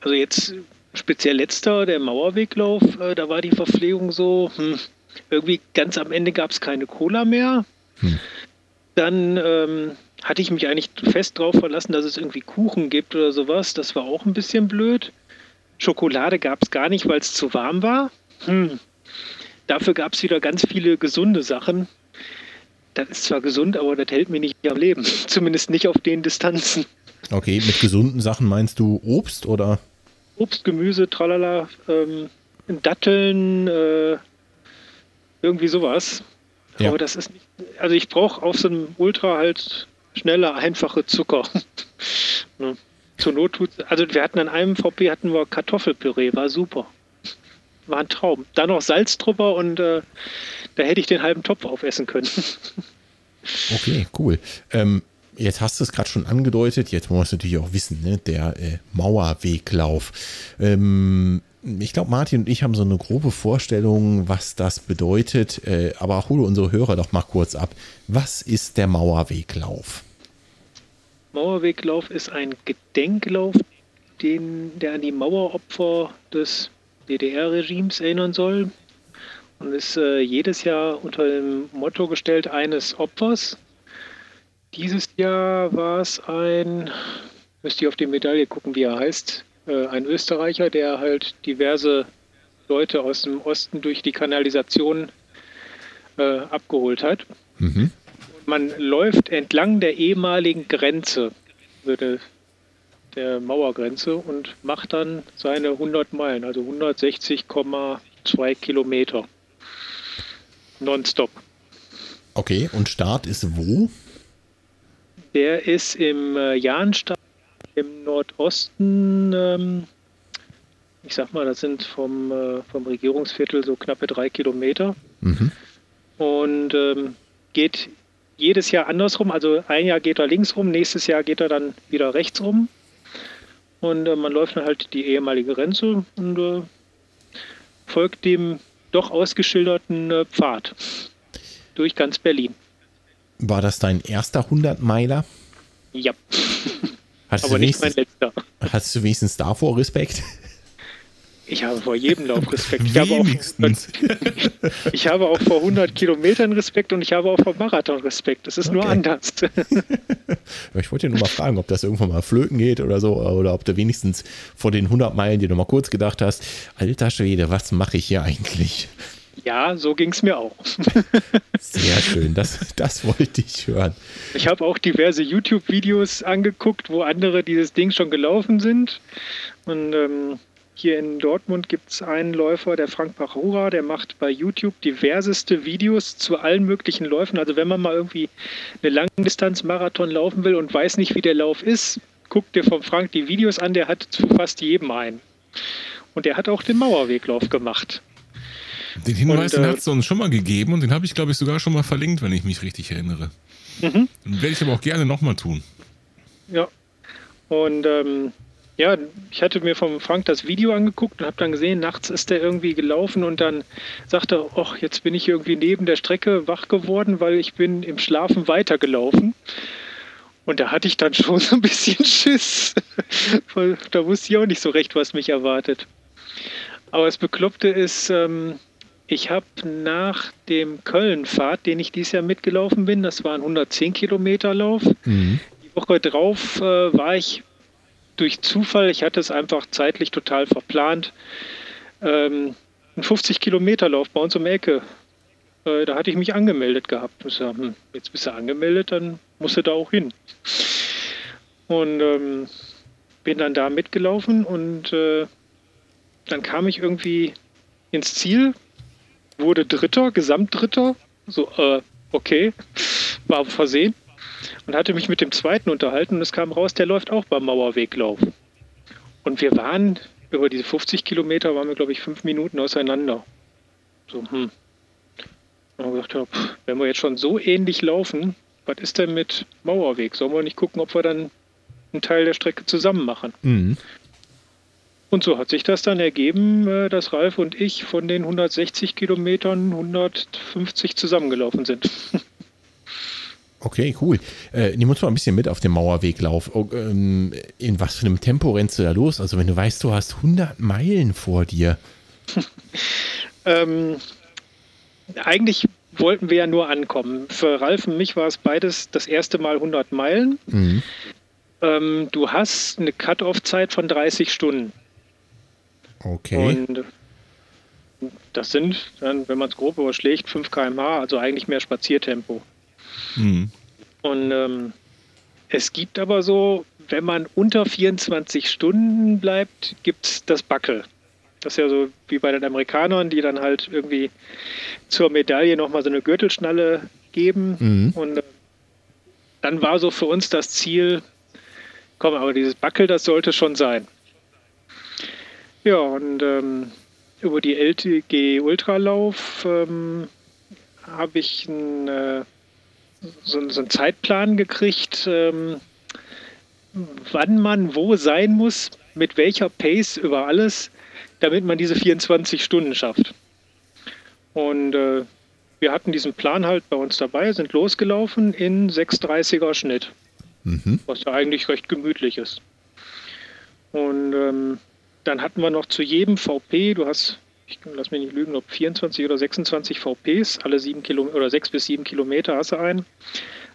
also jetzt speziell letzter, der Mauerweglauf, äh, da war die Verpflegung so, hm, irgendwie ganz am Ende gab es keine Cola mehr. Hm. Dann ähm, hatte ich mich eigentlich fest darauf verlassen, dass es irgendwie Kuchen gibt oder sowas. Das war auch ein bisschen blöd. Schokolade gab es gar nicht, weil es zu warm war. Hm. Dafür gab es wieder ganz viele gesunde Sachen. Das ist zwar gesund, aber das hält mich nicht am Leben. <laughs> Zumindest nicht auf den Distanzen. Okay, mit gesunden Sachen meinst du Obst oder? Obst, Gemüse, tralala, ähm, Datteln, äh, irgendwie sowas. Ja. Aber das ist nicht. Also ich brauche auf so einem Ultra halt schnelle, einfache Zucker. <laughs> ne? Zur Not tut Also wir hatten an einem VP hatten wir Kartoffelpüree, war super. War ein Traum. Da noch Salz drüber und äh, da hätte ich den halben Topf aufessen können. <laughs> okay, cool. Ähm, jetzt hast du es gerade schon angedeutet, jetzt muss du natürlich auch wissen, ne? der äh, Mauerweglauf. Ähm, ich glaube, Martin und ich haben so eine grobe Vorstellung, was das bedeutet. Äh, aber hole unsere Hörer doch mal kurz ab. Was ist der Mauerweglauf? Mauerweglauf ist ein Gedenklauf, den, der an die Maueropfer des DDR-Regimes erinnern soll. Und ist äh, jedes Jahr unter dem Motto gestellt eines Opfers. Dieses Jahr war es ein, müsst ihr auf die Medaille gucken, wie er heißt, äh, ein Österreicher, der halt diverse Leute aus dem Osten durch die Kanalisation äh, abgeholt hat. Mhm. Man läuft entlang der ehemaligen Grenze, der, der Mauergrenze, und macht dann seine 100 Meilen, also 160,2 Kilometer. Nonstop. Okay, und Start ist wo? Der ist im äh, Jahnstadt im Nordosten, ähm, ich sag mal, das sind vom, äh, vom Regierungsviertel so knappe drei Kilometer. Mhm. Und ähm, geht jedes Jahr andersrum. Also ein Jahr geht er links rum, nächstes Jahr geht er dann wieder rechts rum. Und äh, man läuft dann halt die ehemalige Grenze und äh, folgt dem doch ausgeschilderten äh, Pfad durch ganz Berlin. War das dein erster 100-Meiler? Ja. Hast Aber nicht mein letzter. Hast du wenigstens davor Respekt? Ich habe vor jedem Lauf Respekt. Ich habe, auch, <laughs> ich habe auch vor 100 Kilometern Respekt und ich habe auch vor Marathon Respekt. Es ist nur Okay. anders. Ich wollte dir nur mal fragen, ob das irgendwann mal flöten geht oder so, oder ob du wenigstens vor den 100 Meilen dir noch mal kurz gedacht hast, alter Schwede, was mache ich hier eigentlich? Ja, so ging es mir auch. Sehr schön, das, das wollte ich hören. Ich habe auch diverse YouTube-Videos angeguckt, wo andere dieses Ding schon gelaufen sind. Und ähm, hier in Dortmund gibt es einen Läufer, der Frank Pachura, der macht bei YouTube diverseste Videos zu allen möglichen Läufen. Also wenn man mal irgendwie eine Langdistanz-Marathon laufen will und weiß nicht, wie der Lauf ist, guckt dir vom Frank die Videos an, der hat zu fast jedem einen. Und der hat auch den Mauerweglauf gemacht. Den Hinweis, Und, den äh, hat es uns schon mal gegeben und den habe ich, glaube ich, sogar schon mal verlinkt, wenn ich mich richtig erinnere. Mhm. Den werde ich aber auch gerne nochmal tun. Ja. Und ähm, ja, ich hatte mir vom Frank das Video angeguckt und habe dann gesehen, nachts ist der irgendwie gelaufen und dann sagte er, ach, jetzt bin ich irgendwie neben der Strecke wach geworden, weil ich bin im Schlafen weitergelaufen. Und da hatte ich dann <laughs> schon so ein bisschen Schiss. Da wusste ich auch nicht so recht, was mich erwartet. Aber das Bekloppte ist, ähm, ich habe nach dem Köln-Fahrt, den ich dieses Jahr mitgelaufen bin, das war ein 110 Kilometer Lauf, Mhm. die Woche drauf äh, war ich durch Zufall, ich hatte es einfach zeitlich total verplant, ähm, einen 50 Kilometer Lauf bei uns um die Ecke. Äh, da hatte ich mich angemeldet gehabt. Ich sag, hm, jetzt bist du angemeldet, dann musst du da auch hin. Und ähm, bin dann da mitgelaufen und äh, dann kam ich irgendwie ins Ziel, wurde Dritter, Gesamtdritter. So, äh, okay, war versehen und hatte mich mit dem zweiten unterhalten und es kam raus, der läuft auch beim Mauerweglauf. Und wir waren über diese 50 Kilometer, waren wir glaube ich fünf Minuten auseinander. So, hm. Und dann gesagt, ja, pff, wenn wir jetzt schon so ähnlich laufen, was ist denn mit Mauerweg? Sollen wir nicht gucken, ob wir dann einen Teil der Strecke zusammen machen? Mhm. Und so hat sich das dann ergeben, äh, dass Ralf und ich von den 160 Kilometern 150 zusammengelaufen sind. <laughs> Okay, cool. Äh, nimm uns mal ein bisschen mit auf den Mauerweglauf. Oh, ähm, in was für einem Tempo rennst du da los? Also wenn du weißt, du hast 100 Meilen vor dir. <laughs> Ähm, eigentlich wollten wir ja nur ankommen. Für Ralf und mich war es beides das erste Mal 100 Meilen. Mhm. Ähm, du hast eine Cut-off-Zeit von 30 Stunden. Okay. Und das sind dann, wenn man es grob überschlägt, 5 km/h, also eigentlich mehr Spaziertempo. Mhm. Und ähm, es gibt aber so, wenn man unter 24 Stunden bleibt, gibt es das Backel. Das ist ja so wie bei den Amerikanern, die dann halt irgendwie zur Medaille nochmal so eine Gürtelschnalle geben. Mhm. Und äh, dann war so für uns das Ziel, komm, aber dieses Backel, das sollte schon sein. Ja, und ähm, über die LTG Ultralauf ähm, habe ich einen, äh, so, so einen Zeitplan gekriegt, ähm, wann man wo sein muss, mit welcher Pace über alles, damit man diese 24 Stunden schafft. Und äh, wir hatten diesen Plan halt bei uns dabei, sind losgelaufen in 6,30er Schnitt, Mhm. was ja eigentlich recht gemütlich ist. Und ähm, dann hatten wir noch zu jedem VP, du hast, ich lass mich nicht lügen, ob 24 oder 26 VPs, alle sieben Kilometer oder sechs bis sieben Kilometer hast du einen,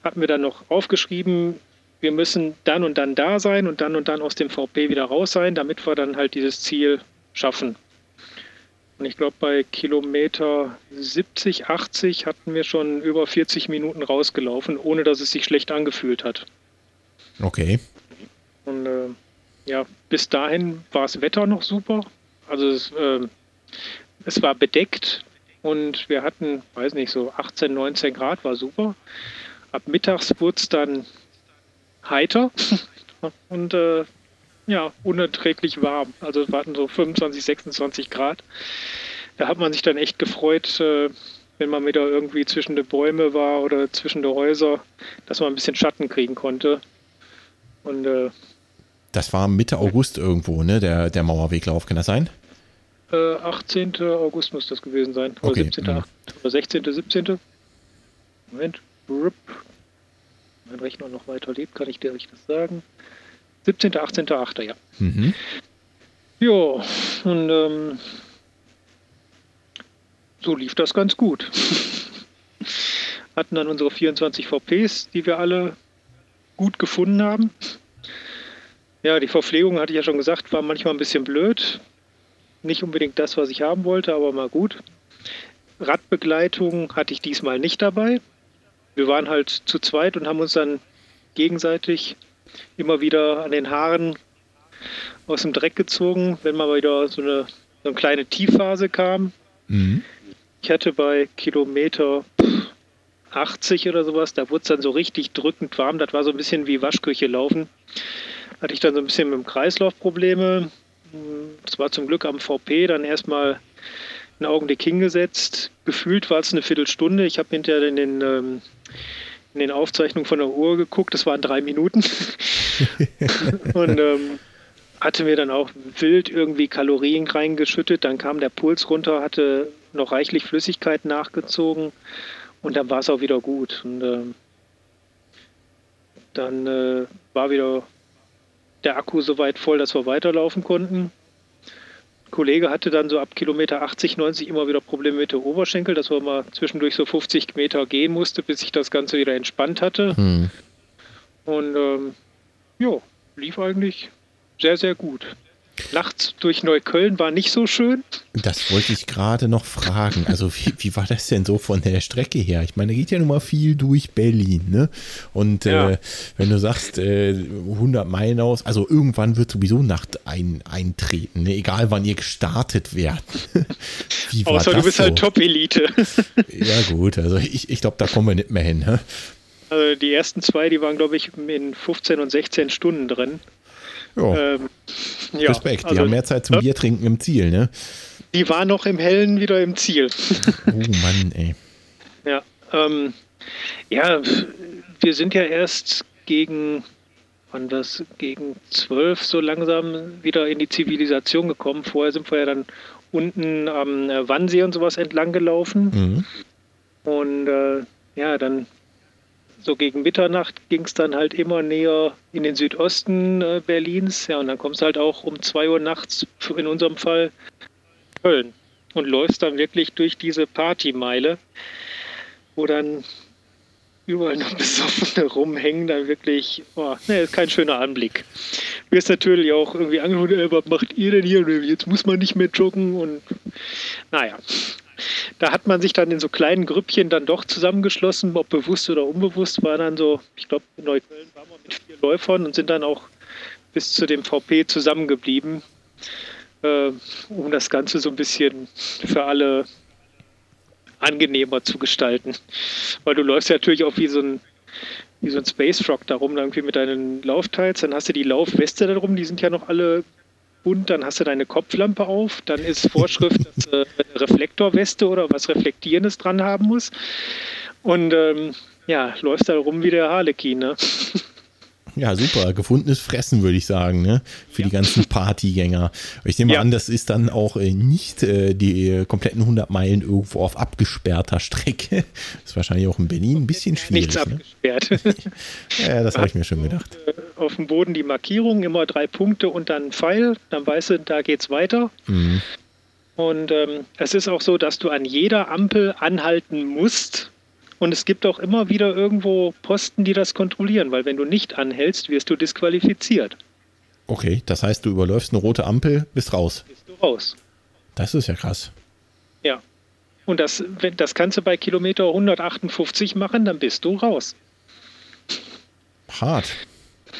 hatten wir dann noch aufgeschrieben, wir müssen dann und dann da sein und dann und dann aus dem VP wieder raus sein, damit wir dann halt dieses Ziel schaffen. Und ich glaube, bei Kilometer 70, 80 hatten wir schon über 40 Minuten rausgelaufen, ohne dass es sich schlecht angefühlt hat. Okay. Und äh, ja, bis dahin war das Wetter noch super. Also es, äh, es war bedeckt und wir hatten, weiß nicht, so 18, 19 Grad, war super. Ab mittags wurde es dann heiter <laughs> und äh, ja, unerträglich warm. Also wir hatten so 25, 26 Grad. Da hat man sich dann echt gefreut, äh, wenn man wieder irgendwie zwischen den Bäume war oder zwischen den Häuser, dass man ein bisschen Schatten kriegen konnte. Und äh, Das war Mitte August irgendwo, ne? Der, der Mauerweglauf, kann das sein? Äh, 18. August muss das gewesen sein. Oder Okay, 17. ja. 8. Oder 16. 17. Moment. Rup. Mein Rechner noch weiter lebt, kann ich dir das sagen. 17., 18.8., ja. Mhm. Ja, und ähm, so lief das ganz gut. <laughs> Hatten dann unsere 24 VPs, die wir alle gut gefunden haben. Ja, die Verpflegung, hatte ich ja schon gesagt, war manchmal ein bisschen blöd. Nicht unbedingt das, was ich haben wollte, aber mal gut. Radbegleitung hatte ich diesmal nicht dabei. Wir waren halt zu zweit und haben uns dann gegenseitig immer wieder an den Haaren aus dem Dreck gezogen, wenn mal wieder so eine, so eine kleine Tiefphase kam. Mhm. Ich hatte bei Kilometer 80 oder sowas, da wurde es dann so richtig drückend warm. Das war so ein bisschen wie Waschküche laufen. Hatte ich dann so ein bisschen mit dem Kreislauf Probleme. Das war zum Glück am VP dann erstmal einen Augenblick hingesetzt. Gefühlt war es eine Viertelstunde. Ich habe hinterher in den, ähm, in den Aufzeichnungen von der Uhr geguckt, das waren drei Minuten. <laughs> und ähm, hatte mir dann auch wild irgendwie Kalorien reingeschüttet. Dann kam der Puls runter, hatte noch reichlich Flüssigkeit nachgezogen und dann war es auch wieder gut. Und ähm, dann äh, war wieder der Akku so weit voll, dass wir weiterlaufen konnten. Ein Kollege hatte dann so ab Kilometer 80, 90 immer wieder Probleme mit der Oberschenkel, dass man mal zwischendurch so 50 Meter gehen musste, bis sich das Ganze wieder entspannt hatte. Mhm. Und ähm, ja, lief eigentlich sehr, sehr gut. Nachts durch Neukölln war nicht so schön. Das wollte ich gerade noch fragen. Also, wie, wie, war das denn so von der Strecke her? Ich meine, da geht ja nun mal viel durch Berlin, ne? Und Ja. äh, wenn du sagst, äh, 100 Meilen aus, also irgendwann wird sowieso Nacht ein, eintreten, ne? egal wann ihr gestartet werdet. <laughs> wie war Außer das du bist so? halt Top-Elite. <laughs> Ja, gut, also ich, ich glaube, da kommen wir nicht mehr hin. Ne? Also die ersten zwei, die waren, glaube ich, in 15 und 16 Stunden drin. Ja, Ähm, ja, Respekt, die also, haben mehr Zeit zum ja, Bier trinken im Ziel, ne? Die waren noch im Hellen wieder im Ziel. Oh Mann, ey. <laughs> Ja, ähm, ja, wir sind ja erst gegen, wann das, gegen zwölf so langsam wieder in die Zivilisation gekommen. Vorher sind wir ja dann unten am äh, Wannsee und sowas entlang gelaufen. Mhm. Und äh, ja, dann so gegen Mitternacht ging es dann halt immer näher in den Südosten äh, Berlins. Ja, und dann kommst du halt auch um 2 Uhr nachts, in unserem Fall, Köln. Und läufst dann wirklich durch diese Partymeile, wo dann überall noch <laughs> Besoffene rumhängen, dann wirklich, oh, ne, ist kein schöner Anblick. Du wirst natürlich auch irgendwie äh, was macht ihr denn hier? Jetzt muss man nicht mehr joggen und naja. Da hat man sich dann in so kleinen Grüppchen dann doch zusammengeschlossen, ob bewusst oder unbewusst, war dann so, ich glaube, in Neukölln waren wir mit vier Läufern und sind dann auch bis zu dem VP zusammengeblieben, äh, um das Ganze so ein bisschen für alle angenehmer zu gestalten. Weil du läufst ja natürlich auch wie so ein, wie so ein Space Frog darum, irgendwie mit deinen Laufteils. Dann hast du die Laufweste darum, die sind ja noch alle bunt. Dann hast du deine Kopflampe auf. Dann ist Vorschrift, dass du eine Reflektorweste oder was Reflektierendes dran haben muss. Und ähm, ja, läufst da rum wie der Harlequin, ne? <laughs> Ja, super. Gefundenes Fressen, würde ich sagen, ne? Für die ganzen Partygänger. Ich nehme Ja. an, das ist dann auch äh, nicht äh, die äh, kompletten 100 Meilen irgendwo auf abgesperrter Strecke. <laughs> ist wahrscheinlich auch in Berlin ein bisschen schwierig. Nichts Ne? abgesperrt. <laughs> Ja, das habe ich mir schon gedacht. Auf dem Boden die Markierung, immer drei Punkte und dann ein Pfeil. Dann weißt du, da geht's weiter. Mhm. Und ähm, es ist auch so, dass du an jeder Ampel anhalten musst. Und es gibt auch immer wieder irgendwo Posten, die das kontrollieren, weil wenn du nicht anhältst, wirst du disqualifiziert. Okay, das heißt, du überläufst eine rote Ampel, bist raus. Bist du raus. Das ist ja krass. Ja. Und das, wenn, das kannst du bei Kilometer 158 machen, dann bist du raus. Hart.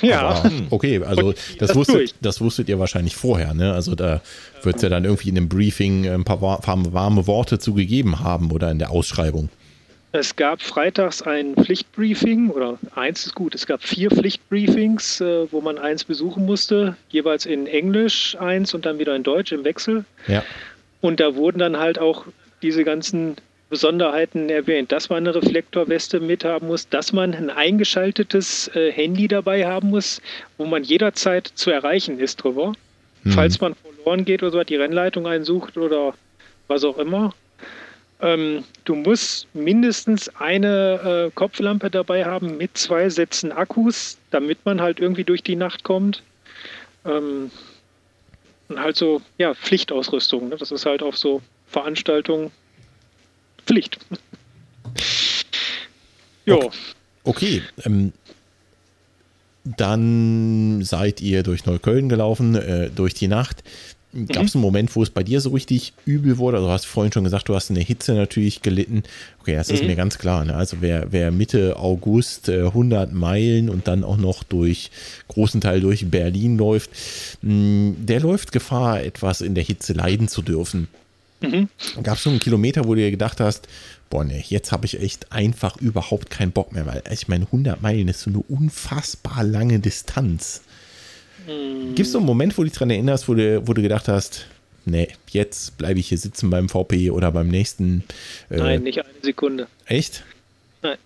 Ja. Aber, okay, also das wusstet, das wusstet ihr wahrscheinlich vorher, ne? Also da wird es ja dann irgendwie in dem Briefing ein paar wa- warme Worte zugegeben haben oder in der Ausschreibung. Es gab freitags ein Pflichtbriefing oder eins ist gut. Es gab vier Pflichtbriefings, äh, wo man eins besuchen musste, jeweils in Englisch eins und dann wieder in Deutsch im Wechsel. Ja. Und da wurden dann halt auch diese ganzen Besonderheiten erwähnt, dass man eine Reflektorweste mit haben muss, dass man ein eingeschaltetes äh, Handy dabei haben muss, wo man jederzeit zu erreichen ist drüber. Mhm. Falls man verloren geht oder so, die Rennleitung einsucht oder was auch immer. Ähm, du musst mindestens eine äh, Kopflampe dabei haben mit zwei Sätzen Akkus, damit man halt irgendwie durch die Nacht kommt. Ähm, und halt so, ja, Pflichtausrüstung. Ne? Das ist halt auf so Veranstaltungen Pflicht. <laughs> jo. Okay, ähm, dann seid ihr durch Neukölln gelaufen, äh, durch die Nacht. Gab es einen Moment, wo es bei dir so richtig übel wurde? Also du hast vorhin schon gesagt, du hast eine Hitze natürlich gelitten. Okay, das ist mhm. mir ganz klar. Ne? Also wer, wer Mitte August äh, 100 Meilen und dann auch noch durch großen Teil durch Berlin läuft, mh, mm, der läuft Gefahr, etwas in der Hitze leiden zu dürfen. Mhm. Gab es so einen Kilometer, wo du dir gedacht hast, boah, ne, jetzt habe ich echt einfach überhaupt keinen Bock mehr, weil ich meine, 100 Meilen ist so eine unfassbar lange Distanz. Mhm. Gibt es so einen Moment, wo du dich daran erinnerst, wo du, wo du gedacht hast, nee, jetzt bleibe ich hier sitzen beim VP oder beim nächsten? Äh, Nein, nicht eine Sekunde. Echt? Nein.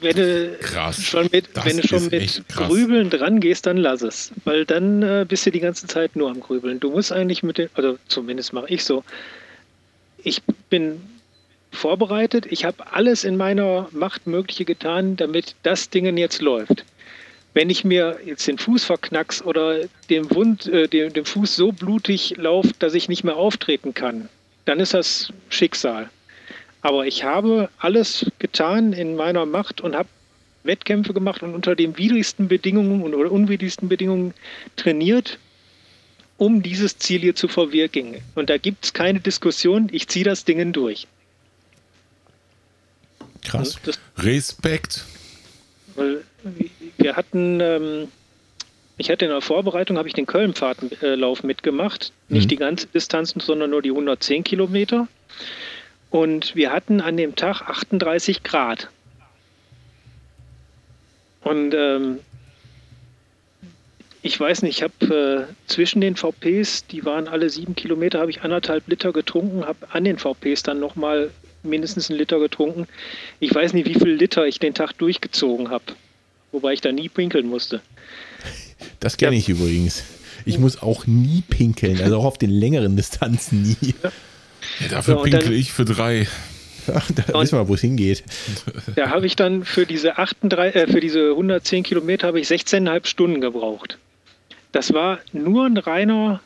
Wenn du krass. schon mit, wenn du schon mit Grübeln dran gehst, dann lass es. Weil dann äh, bist du die ganze Zeit nur am Grübeln. Du musst eigentlich mit den, also zumindest mache ich so. Ich bin vorbereitet. Ich habe alles in meiner Macht Mögliche getan, damit das Ding jetzt läuft. Wenn ich mir jetzt den Fuß verknackst oder den, Wund, äh, den, den Fuß so blutig lauft, dass ich nicht mehr auftreten kann, dann ist das Schicksal. Aber ich habe alles getan in meiner Macht und habe Wettkämpfe gemacht und unter den widrigsten Bedingungen oder unwidrigsten Bedingungen trainiert, um dieses Ziel hier zu verwirklichen. Und da gibt es keine Diskussion, ich ziehe das Ding durch. Krass. Das, Respekt. Wir hatten, ähm, ich hatte in der Vorbereitung, habe ich den Köln-Fahrtenlauf mitgemacht. Nicht mhm. die ganze Distanz, sondern nur die 110 Kilometer. Und wir hatten an dem Tag 38 Grad. Und ähm, ich weiß nicht, ich habe äh, zwischen den VPs, die waren alle sieben Kilometer, habe ich anderthalb Liter getrunken, habe an den VPs dann nochmal mindestens einen Liter getrunken. Ich weiß nicht, wie viel Liter ich den Tag durchgezogen habe. Wobei ich da nie pinkeln musste. Das kenne ja. ich übrigens. Ich muss auch nie pinkeln, also auch auf den längeren Distanzen nie. Ja. Ja, dafür so, pinkel ich für drei. Da wissen wir, wo es hingeht. Da habe ich dann für diese, 38, äh, für diese 110 Kilometer habe ich 16,5 Stunden gebraucht. Das war nur ein reiner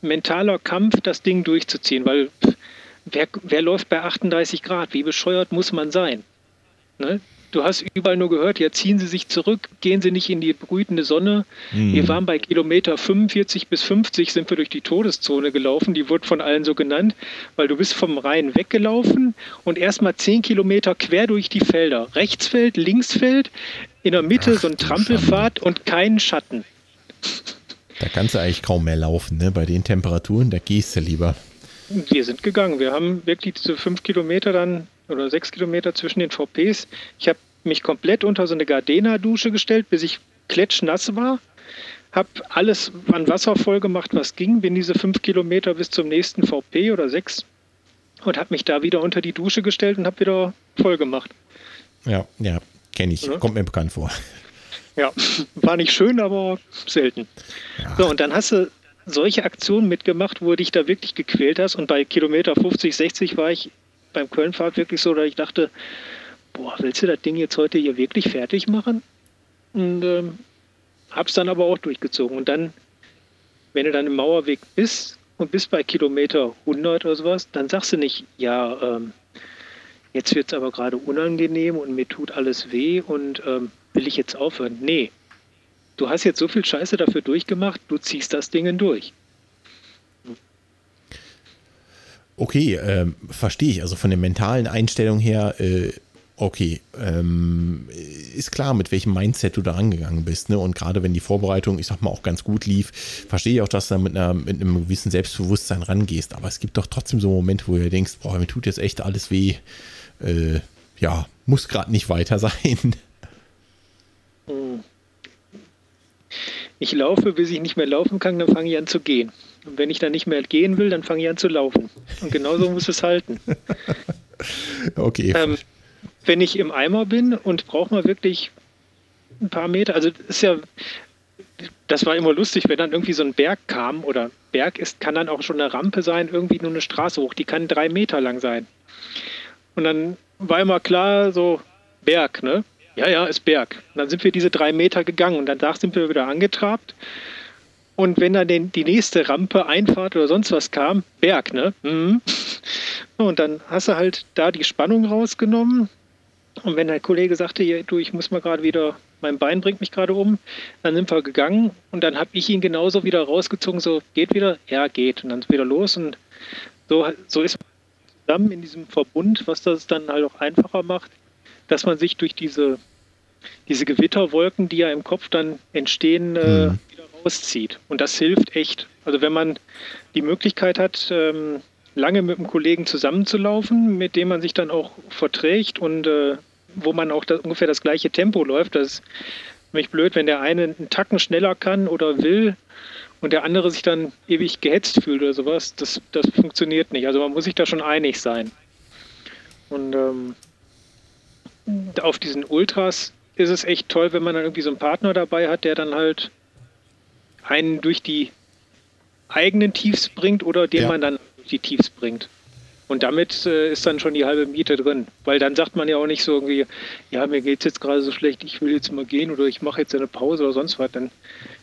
mentaler Kampf, das Ding durchzuziehen, weil wer, wer läuft bei 38 Grad? Wie bescheuert muss man sein? Ne? Du hast überall nur gehört, ja, ziehen Sie sich zurück, gehen Sie nicht in die brütende Sonne. Mhm. Wir waren bei Kilometer 45 bis 50, sind wir durch die Todeszone gelaufen. Die wurde von allen so genannt, weil du bist vom Rhein weggelaufen und erstmal 10 Kilometer quer durch die Felder. Rechtsfeld, Linksfeld, in der Mitte Ach, so ein Trampelpfad und keinen Schatten. Da kannst du eigentlich kaum mehr laufen, ne? Bei den Temperaturen, da gehst du lieber. Wir sind gegangen. Wir haben wirklich diese fünf Kilometer dann oder sechs Kilometer zwischen den VPs. Ich habe mich komplett unter so eine Gardena-Dusche gestellt, bis ich klatschnass war. Habe alles an Wasser voll gemacht, was ging. Bin diese fünf Kilometer bis zum nächsten VP oder sechs und habe mich da wieder unter die Dusche gestellt und habe wieder voll gemacht. Ja, ja, kenne ich. Ja. Kommt mir bekannt vor. Ja, war nicht schön, aber selten. Ja. So, und dann hast du solche Aktionen mitgemacht, wo du dich da wirklich gequält hast. Und bei Kilometer 50, 60 war ich beim Kölnfahrt wirklich so, dass ich dachte, boah, willst du das Ding jetzt heute hier wirklich fertig machen? Und ähm, hab's dann aber auch durchgezogen. Und dann, wenn du dann im Mauerweg bist und bist bei Kilometer 100 oder sowas, dann sagst du nicht, ja, ähm, jetzt wird's aber gerade unangenehm und mir tut alles weh und ähm, will ich jetzt aufhören? Nee, du hast jetzt so viel Scheiße dafür durchgemacht, du ziehst das Ding durch. Okay, ähm, verstehe ich. Also von der mentalen Einstellung her, äh, okay, ähm, ist klar, mit welchem Mindset du da rangegangen bist. Ne? Und gerade wenn die Vorbereitung, ich sag mal, auch ganz gut lief, verstehe ich auch, dass du da mit, einer, mit einem gewissen Selbstbewusstsein rangehst. Aber es gibt doch trotzdem so Momente, wo du denkst, boah, mir tut jetzt echt alles weh. Äh, ja, muss gerade nicht weiter sein. Ich laufe, bis ich nicht mehr laufen kann, dann fange ich an zu gehen. Und wenn ich dann nicht mehr gehen will, dann fange ich an zu laufen. Und genauso muss es halten. <laughs> okay. Ähm, wenn ich im Eimer bin und brauche mal wirklich ein paar Meter, also ist ja, das war immer lustig, wenn dann irgendwie so ein Berg kam oder Berg ist, kann dann auch schon eine Rampe sein, irgendwie nur eine Straße hoch, die kann drei Meter lang sein. Und dann war immer klar, so Berg, ne? Ja, ja, ist Berg. Und dann sind wir diese drei Meter gegangen und danach sind wir wieder angetrabt. Und wenn dann den, die nächste Rampe, Einfahrt oder sonst was kam, Berg, ne? Mhm. Und dann hast du halt da die Spannung rausgenommen. Und wenn der Kollege sagte, du, ich muss mal gerade wieder, mein Bein bringt mich gerade um, dann sind wir gegangen und dann habe ich ihn genauso wieder rausgezogen, so geht wieder, ja geht. Und dann wieder los und so, so ist man zusammen in diesem Verbund, was das dann halt auch einfacher macht, dass man sich durch diese, diese Gewitterwolken, die ja im Kopf dann entstehen, äh, mhm. Rauszieht. Und das hilft echt. Also wenn man die Möglichkeit hat, ähm, lange mit einem Kollegen zusammenzulaufen, mit dem man sich dann auch verträgt und äh, wo man auch das, ungefähr das gleiche Tempo läuft. Das ist nämlich blöd, wenn der eine einen Tacken schneller kann oder will und der andere sich dann ewig gehetzt fühlt oder sowas. Das, das funktioniert nicht. Also man muss sich da schon einig sein. Und ähm, auf diesen Ultras ist es echt toll, wenn man dann irgendwie so einen Partner dabei hat, der dann halt einen durch die eigenen Tiefs bringt oder den ja. man dann durch die Tiefs bringt. Und damit äh, ist dann schon die halbe Miete drin. Weil dann sagt man ja auch nicht so irgendwie, ja, mir geht es jetzt gerade so schlecht, ich will jetzt mal gehen oder ich mache jetzt eine Pause oder sonst was. Dann,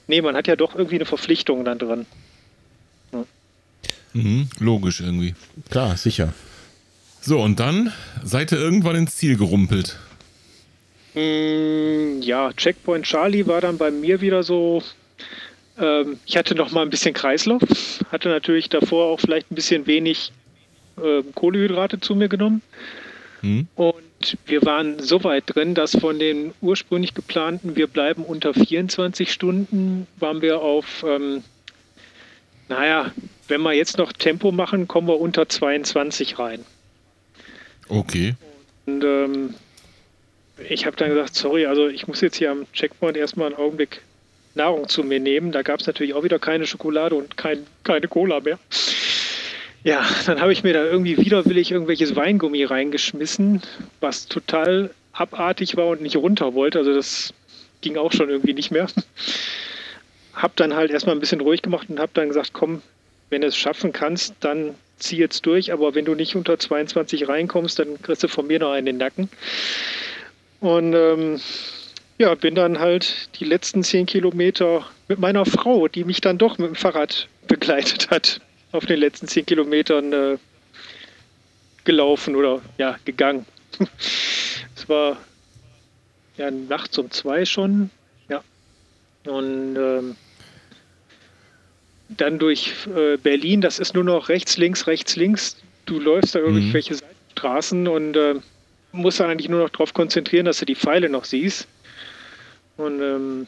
nee, man hat ja doch irgendwie eine Verpflichtung dann dran. Ja. Mhm, logisch irgendwie. Klar, sicher. So, und dann seid ihr irgendwann ins Ziel gerumpelt. Mm, ja, Checkpoint Charlie war dann bei mir wieder so. Ähm, ich hatte noch mal ein bisschen Kreislauf, hatte natürlich davor auch vielleicht ein bisschen wenig äh, Kohlehydrate zu mir genommen. Mhm. Und wir waren so weit drin, dass von den ursprünglich geplanten, wir bleiben unter 24 Stunden, waren wir auf, ähm, naja, wenn wir jetzt noch Tempo machen, kommen wir unter 22 rein. Okay. Und ähm, ich habe dann gesagt, sorry, also ich muss jetzt hier am Checkpoint erstmal einen Augenblick Nahrung zu mir nehmen. Da gab es natürlich auch wieder keine Schokolade und kein, keine Cola mehr. Ja, dann habe ich mir da irgendwie widerwillig irgendwelches Weingummi reingeschmissen, was total abartig war und nicht runter wollte. Also das ging auch schon irgendwie nicht mehr. <laughs> Hab dann halt erstmal ein bisschen ruhig gemacht und habe dann gesagt, komm, wenn du es schaffen kannst, dann zieh jetzt durch, aber wenn du nicht unter 22 reinkommst, dann kriegst du von mir noch einen in den Nacken. Und ähm, ja, bin dann halt die letzten zehn Kilometer mit meiner Frau, die mich dann doch mit dem Fahrrad begleitet hat, auf den letzten zehn Kilometern äh, gelaufen oder ja, gegangen. <laughs> es war ja nachts um zwei schon, ja. Und ähm, dann durch äh, Berlin, das ist nur noch rechts, links, rechts, links. Du läufst da mhm. irgendwelche mhm. Straßen und äh, musst eigentlich nur noch darauf konzentrieren, dass du die Pfeile noch siehst. Und ähm,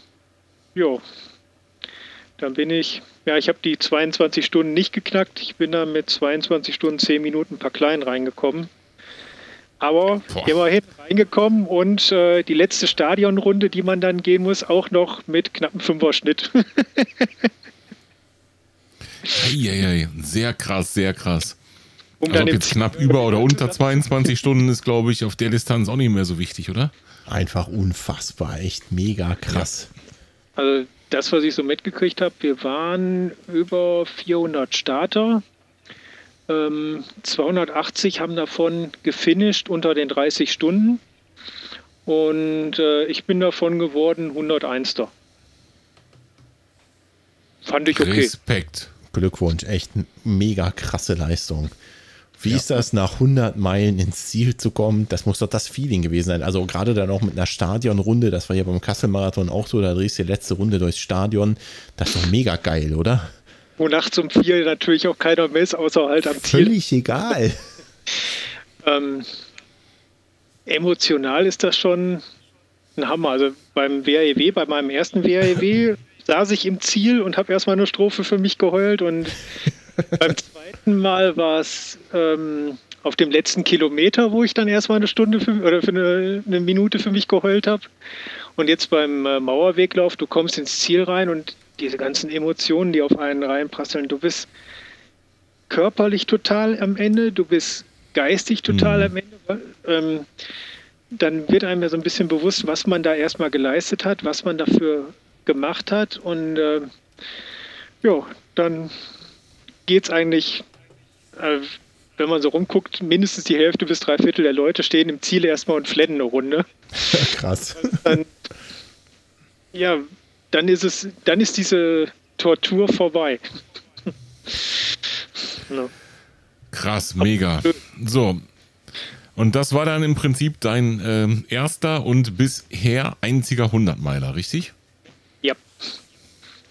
ja, dann bin ich, ja, ich habe die 22 Stunden nicht geknackt. Ich bin da mit 22 Stunden 10 Minuten ein paar klein reingekommen. Aber Boah. immerhin reingekommen und äh, die letzte Stadionrunde, die man dann gehen muss, auch noch mit knappen Fünfer-Schnitt. <laughs> Eieiei, sehr krass, sehr krass. Um also ob jetzt knapp über oder unter 22 Stunden ist, glaube ich, auf der Distanz auch nicht mehr so wichtig, oder? Einfach unfassbar, echt mega krass. Also das, was ich so mitgekriegt habe, wir waren über 400 Starter. Ähm, 280 haben davon gefinisht unter den 30 Stunden. Und äh, ich bin davon geworden 101. Fand ich okay. Respekt. Glückwunsch, echt mega krasse Leistung. Wie ja. ist das, nach 100 Meilen ins Ziel zu kommen? Das muss doch das Feeling gewesen sein. Also gerade dann auch mit einer Stadionrunde, das war ja beim Kassel-Marathon auch so, da drehst du die letzte Runde durchs Stadion. Das ist doch mega geil, oder? Wo nachts um vier natürlich auch keiner mehr ist, außer halt am Ziel. Völlig egal. <laughs> ähm, emotional ist das schon ein Hammer. Also beim WAEW, bei meinem ersten WAEW, <laughs> saß ich im Ziel und habe erstmal eine Strophe für mich geheult und beim zweiten Mal war es ähm, auf dem letzten Kilometer, wo ich dann erstmal eine Stunde für, oder für eine, eine Minute für mich geheult habe. Und jetzt beim äh, Mauerweglauf, du kommst ins Ziel rein und diese ganzen Emotionen, die auf einen reinprasseln, du bist körperlich total am Ende, du bist geistig total mhm. am Ende. Ähm, dann wird einem ja so ein bisschen bewusst, was man da erstmal geleistet hat, was man dafür gemacht hat. Und äh, ja, dann geht es eigentlich, äh, wenn man so rumguckt, mindestens die Hälfte bis drei Viertel der Leute stehen im Ziel erstmal und flennen eine Runde. <laughs> Krass. Dann, ja, dann ist es, dann ist diese Tortur vorbei. <laughs> no. Krass, mega. So. Und das war dann im Prinzip dein ähm, erster und bisher einziger 100-Meiler, richtig? Ja.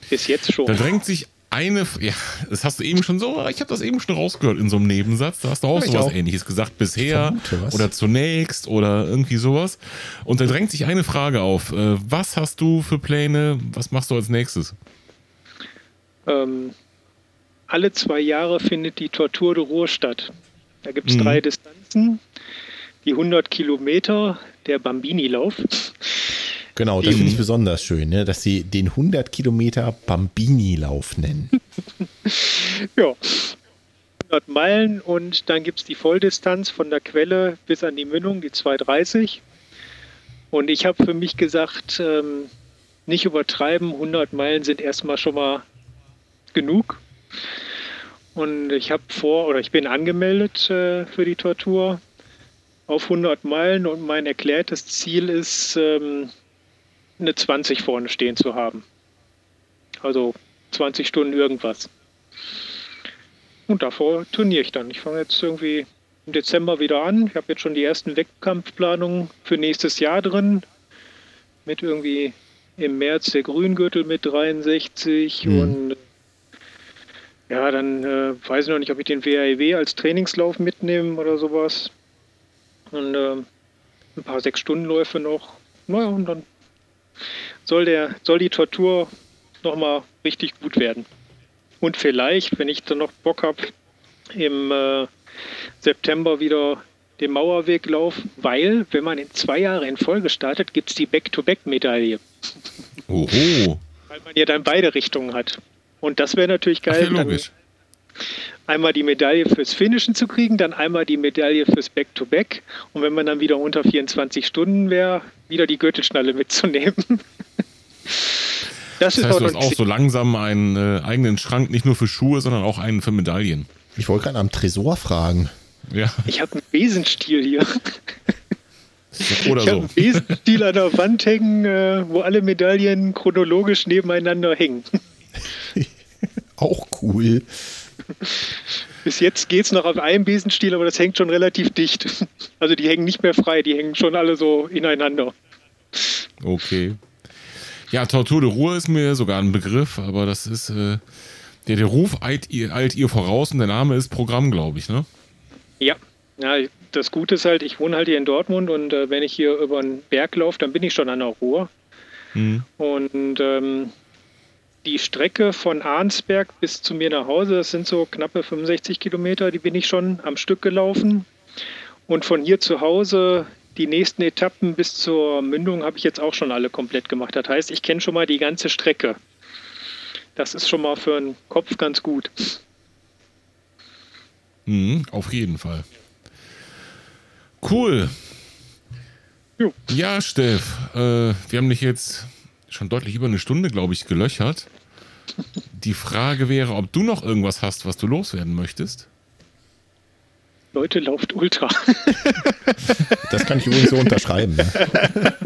Bis jetzt schon. Da drängt sich eine, ja, das hast du eben schon so, ich habe das eben schon rausgehört in so einem Nebensatz, da hast du auch ja, sowas auch. ähnliches gesagt, bisher oder zunächst oder irgendwie sowas. Und da drängt sich eine Frage auf. Äh, was hast du für Pläne? Was machst du als nächstes? Ähm, alle zwei Jahre findet die Tortur de Ruhr statt. Da gibt es mhm. drei Distanzen. Die 100 Kilometer, der Bambini-Lauf. Genau, das finde ich besonders schön, ne? dass sie den 100 Kilometer Bambini-Lauf nennen. <laughs> ja, 100 Meilen und dann gibt es die Volldistanz von der Quelle bis an die Mündung, die 230. Und ich habe für mich gesagt, ähm, nicht übertreiben, 100 Meilen sind erstmal schon mal genug. Und ich habe vor, oder ich bin angemeldet äh, für die Tortur auf 100 Meilen und mein erklärtes Ziel ist, ähm, eine 20 vorne stehen zu haben. Also 20 Stunden irgendwas. Und davor turniere ich dann. Ich fange jetzt irgendwie im Dezember wieder an. Ich habe jetzt schon die ersten Wettkampfplanungen für nächstes Jahr drin. Mit irgendwie im März der Grüngürtel mit 63 mhm. und ja, dann äh, weiß ich noch nicht, ob ich den WAEW e als Trainingslauf mitnehme oder sowas. Und äh, ein paar Sechs-Stunden-Läufe noch. Naja, und dann soll, der, soll die Tortur nochmal richtig gut werden. Und vielleicht, wenn ich dann noch Bock habe, im äh, September wieder den Mauerweg laufen, weil, wenn man in zwei Jahre in Folge startet, gibt es die Back-to-Back-Medaille. Oho. Weil man ja dann beide Richtungen hat. Und das wäre natürlich geil. Ja, logisch. Einmal die Medaille fürs Finishen zu kriegen, dann einmal die Medaille fürs Back-to-Back. -Back. Und wenn man dann wieder unter 24 Stunden wäre, wieder die Gürtelschnalle mitzunehmen. Das, das heißt, du hast auch so langsam einen äh, eigenen Schrank, nicht nur für Schuhe, sondern auch einen für Medaillen. Ich wollte gerade am Tresor fragen. Ja. Ich habe einen Besenstiel hier. Oder ich habe einen Besenstiel an der Wand hängen, äh, wo alle Medaillen chronologisch nebeneinander hängen. <laughs> auch cool. <laughs> Bis jetzt geht es noch auf einem Besenstiel, aber das hängt schon relativ dicht. <laughs> Also die hängen nicht mehr frei, die hängen schon alle so ineinander. Okay. Ja, Tortur de Ruhe ist mir sogar ein Begriff, aber das ist, äh, der, der Ruf eilt ihr, eilt ihr voraus und der Name ist Programm, glaube ich, ne? Ja. ja, das Gute ist halt, ich wohne halt hier in Dortmund und äh, wenn ich hier über einen Berg laufe, dann bin ich schon an der Ruhr. Mhm. Und ähm, die Strecke von Arnsberg bis zu mir nach Hause, das sind so knappe 65 Kilometer, die bin ich schon am Stück gelaufen. Und von hier zu Hause die nächsten Etappen bis zur Mündung habe ich jetzt auch schon alle komplett gemacht. Das heißt, ich kenne schon mal die ganze Strecke. Das ist schon mal für einen Kopf ganz gut. Mhm, auf jeden Fall. Cool. Jo. Ja, Steff, äh, wir haben dich jetzt schon deutlich über eine Stunde, glaube ich, gelöchert. Die Frage wäre, ob du noch irgendwas hast, was du loswerden möchtest. Leute, lauft Ultra. <laughs> Das kann ich übrigens so unterschreiben. Ne? <laughs>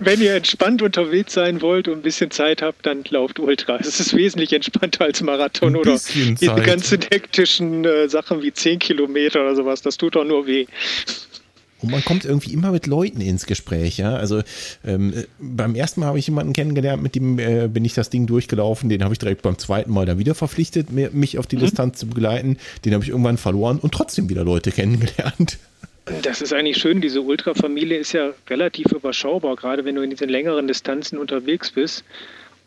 Wenn ihr entspannt unterwegs sein wollt und ein bisschen Zeit habt, dann lauft Ultra. Es ist wesentlich entspannter als Marathon oder diese ganzen hektischen äh, Sachen wie 10 Kilometer oder sowas. Das tut doch nur weh. Und man kommt irgendwie immer mit Leuten ins Gespräch, ja. Also ähm, beim ersten Mal habe ich jemanden kennengelernt, mit dem äh, bin ich das Ding durchgelaufen. Den habe ich direkt beim zweiten Mal dann wieder verpflichtet, mich auf die mhm. Distanz zu begleiten. Den habe ich irgendwann verloren und trotzdem wieder Leute <laughs> kennengelernt. Das ist eigentlich schön. Diese Ultrafamilie ist ja relativ überschaubar, gerade wenn du in diesen längeren Distanzen unterwegs bist.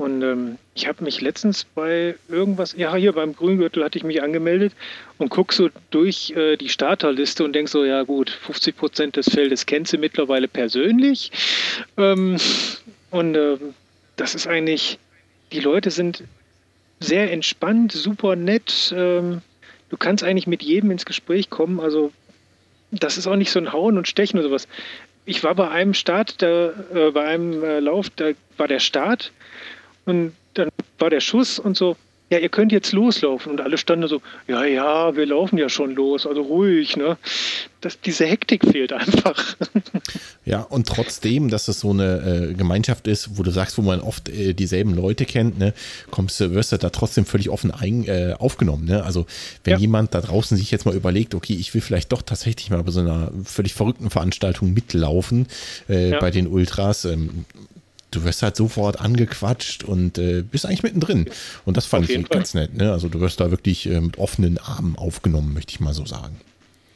Und ähm, ich habe mich letztens bei irgendwas, ja, hier beim Grüngürtel hatte ich mich angemeldet und gucke so durch äh, die Starterliste und denke so, ja gut, 50 Prozent des Feldes kennst du mittlerweile persönlich. Ähm, und äh, das ist eigentlich, die Leute sind sehr entspannt, super nett. Ähm, du kannst eigentlich mit jedem ins Gespräch kommen. Also das ist auch nicht so ein Hauen und Stechen oder sowas. Ich war bei einem Start, da, äh, bei einem äh, Lauf, da war der Start und dann war der Schuss und so, ja, ihr könnt jetzt loslaufen. Und alle standen so, ja, ja, wir laufen ja schon los, also ruhig, ne? Das, diese Hektik fehlt einfach. <laughs> Ja, und trotzdem, dass es so eine äh, Gemeinschaft ist, wo du sagst, wo man oft äh, dieselben Leute kennt, ne, kommst du, wirst du da trotzdem völlig offen ein, äh, aufgenommen. Ne? Also wenn Ja. jemand da draußen sich jetzt mal überlegt, okay, ich will vielleicht doch tatsächlich mal bei so einer völlig verrückten Veranstaltung mitlaufen äh, Ja. bei den Ultras, ähm, du wirst halt sofort angequatscht und äh, bist eigentlich mittendrin. Und das fand ich Fall. ganz nett. Ne? Also du wirst da wirklich äh, mit offenen Armen aufgenommen, möchte ich mal so sagen.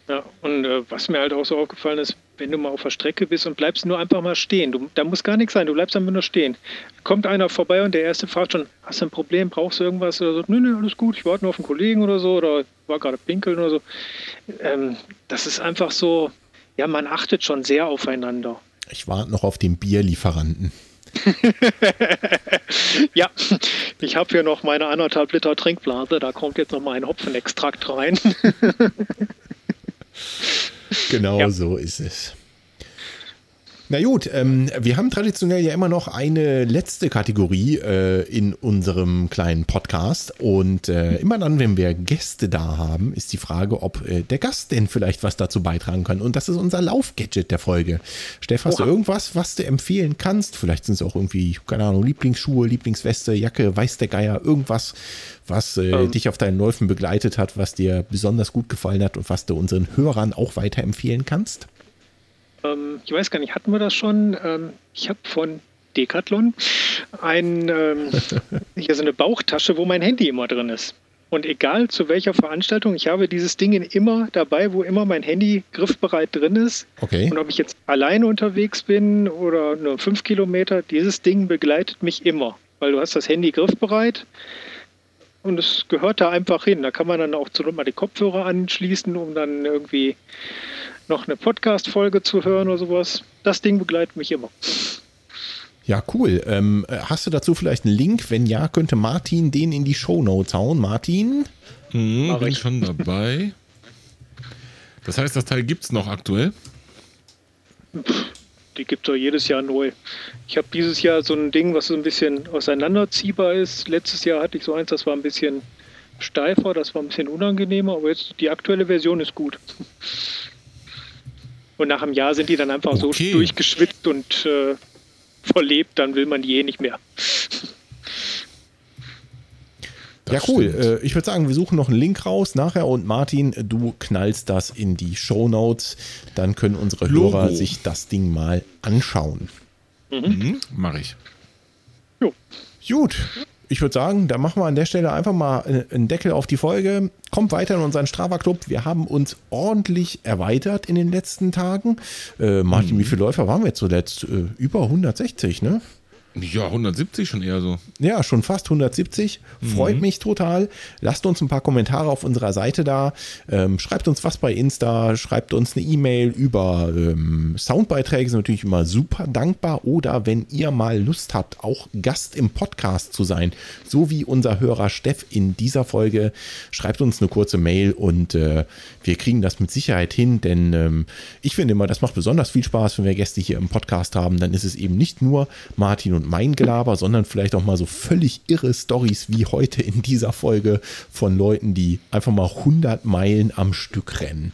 Ja, und äh, was mir halt auch so aufgefallen ist, wenn du mal auf der Strecke bist und bleibst nur einfach mal stehen, du, da muss gar nichts sein, du bleibst einfach nur stehen. Kommt einer vorbei und der erste fragt schon, hast du ein Problem, brauchst du irgendwas? Oder so, nö, nö, alles gut, ich warte nur auf einen Kollegen oder so, oder war gerade pinkeln oder so. Ähm, das ist einfach so, ja, man achtet schon sehr aufeinander. Ich warte noch auf den Bierlieferanten. <laughs> Ja, ich habe hier noch meine anderthalb Liter Trinkblase, da kommt jetzt noch mal ein Hopfenextrakt rein. <laughs> Genau Ja. so ist es. Na gut, ähm, wir haben traditionell ja immer noch eine letzte Kategorie äh, in unserem kleinen Podcast. Und äh, immer dann, wenn wir Gäste da haben, ist die Frage, ob äh, der Gast denn vielleicht was dazu beitragen kann. Und das ist unser Laufgadget der Folge. Steff, hast du irgendwas, was du empfehlen kannst? Vielleicht sind es auch irgendwie, keine Ahnung, Lieblingsschuhe, Lieblingsweste, Jacke, weiß der Geier, irgendwas, was äh, Ähm. dich auf deinen Läufen begleitet hat, was dir besonders gut gefallen hat und was du unseren Hörern auch weiterempfehlen kannst? Ähm, ich weiß gar nicht, hatten wir das schon? Ähm, ich habe von Decathlon ein, ähm, <laughs> hier so eine Bauchtasche, wo mein Handy immer drin ist. Und egal zu welcher Veranstaltung, ich habe dieses Ding immer dabei, wo immer mein Handy griffbereit drin ist. Okay. Und ob ich jetzt alleine unterwegs bin oder nur fünf Kilometer, dieses Ding begleitet mich immer. Weil du hast das Handy griffbereit und es gehört da einfach hin. Da kann man dann auch Not mal die Kopfhörer anschließen, um dann irgendwie noch eine Podcast-Folge zu hören oder sowas. Das Ding begleitet mich immer. Ja, cool. Ähm, äh, hast du dazu vielleicht einen Link? Wenn ja, könnte Martin den in die Shownotes hauen. Martin? Hm, Mach bin ich. schon dabei. Das heißt, das Teil gibt es noch aktuell. Die gibt es doch jedes Jahr neu. Ich habe dieses Jahr so ein Ding, was so ein bisschen auseinanderziehbar ist. Letztes Jahr hatte ich so eins, das war ein bisschen steifer, das war ein bisschen unangenehmer, aber jetzt die aktuelle Version ist gut. Und nach einem Jahr sind die dann einfach Okay. so durchgeschwitzt und äh, verlebt, dann will man die eh nicht mehr. ja, Das cool. stimmt. Äh, ich würde sagen, wir suchen noch einen Link raus nachher und Martin, du knallst das in die Shownotes. Dann können unsere Logo. Hörer sich das Ding mal anschauen. Mhm. Mache ich. Jo. Gut. Ich würde sagen, da machen wir an der Stelle einfach mal äh, einen Deckel auf die Folge. Kommt weiter in unseren Strava Club. Wir haben uns ordentlich erweitert in den letzten Tagen. Äh, Martin, wie viele Läufer waren wir jetzt zuletzt? Äh, über 160, ne? Ja, 170 schon eher so. Ja, schon fast 170. Freut mich total. Lasst uns ein paar Kommentare auf unserer Seite da. Ähm, schreibt uns was bei Insta, schreibt uns eine E-Mail über ähm, Soundbeiträge, sind natürlich immer super dankbar. Oder wenn ihr mal Lust habt, auch Gast im Podcast zu sein, so wie unser Hörer Steff in dieser Folge, schreibt uns eine kurze Mail und äh, wir kriegen das mit Sicherheit hin, denn ähm, ich finde immer, das macht besonders viel Spaß, wenn wir Gäste hier im Podcast haben. Dann ist es eben nicht nur Martin und mein Gelaber, sondern vielleicht auch mal so völlig irre Stories wie heute in dieser Folge von Leuten, die einfach mal 100 Meilen am Stück rennen.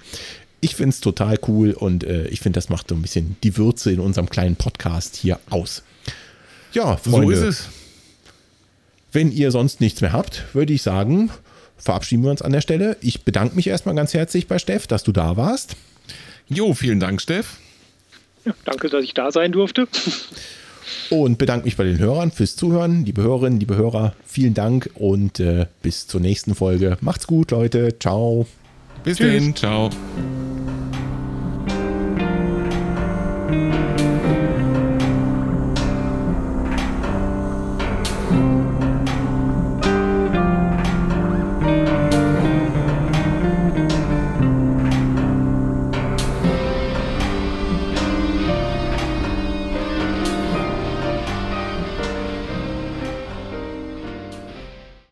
Ich finde es total cool und äh, ich finde, das macht so ein bisschen die Würze in unserem kleinen Podcast hier aus. Ja, Freunde, So ist es. wenn ihr sonst nichts mehr habt, würde ich sagen, verabschieden wir uns an der Stelle. Ich bedanke mich erstmal ganz herzlich bei Steff, dass du da warst. Jo, vielen Dank, Steff. Ja, danke, dass ich da sein durfte. Und bedanke mich bei den Hörern fürs Zuhören. Liebe Hörerinnen, liebe Hörer, vielen Dank und äh, bis zur nächsten Folge. Macht's gut, Leute. Ciao. Bis dann. Ciao.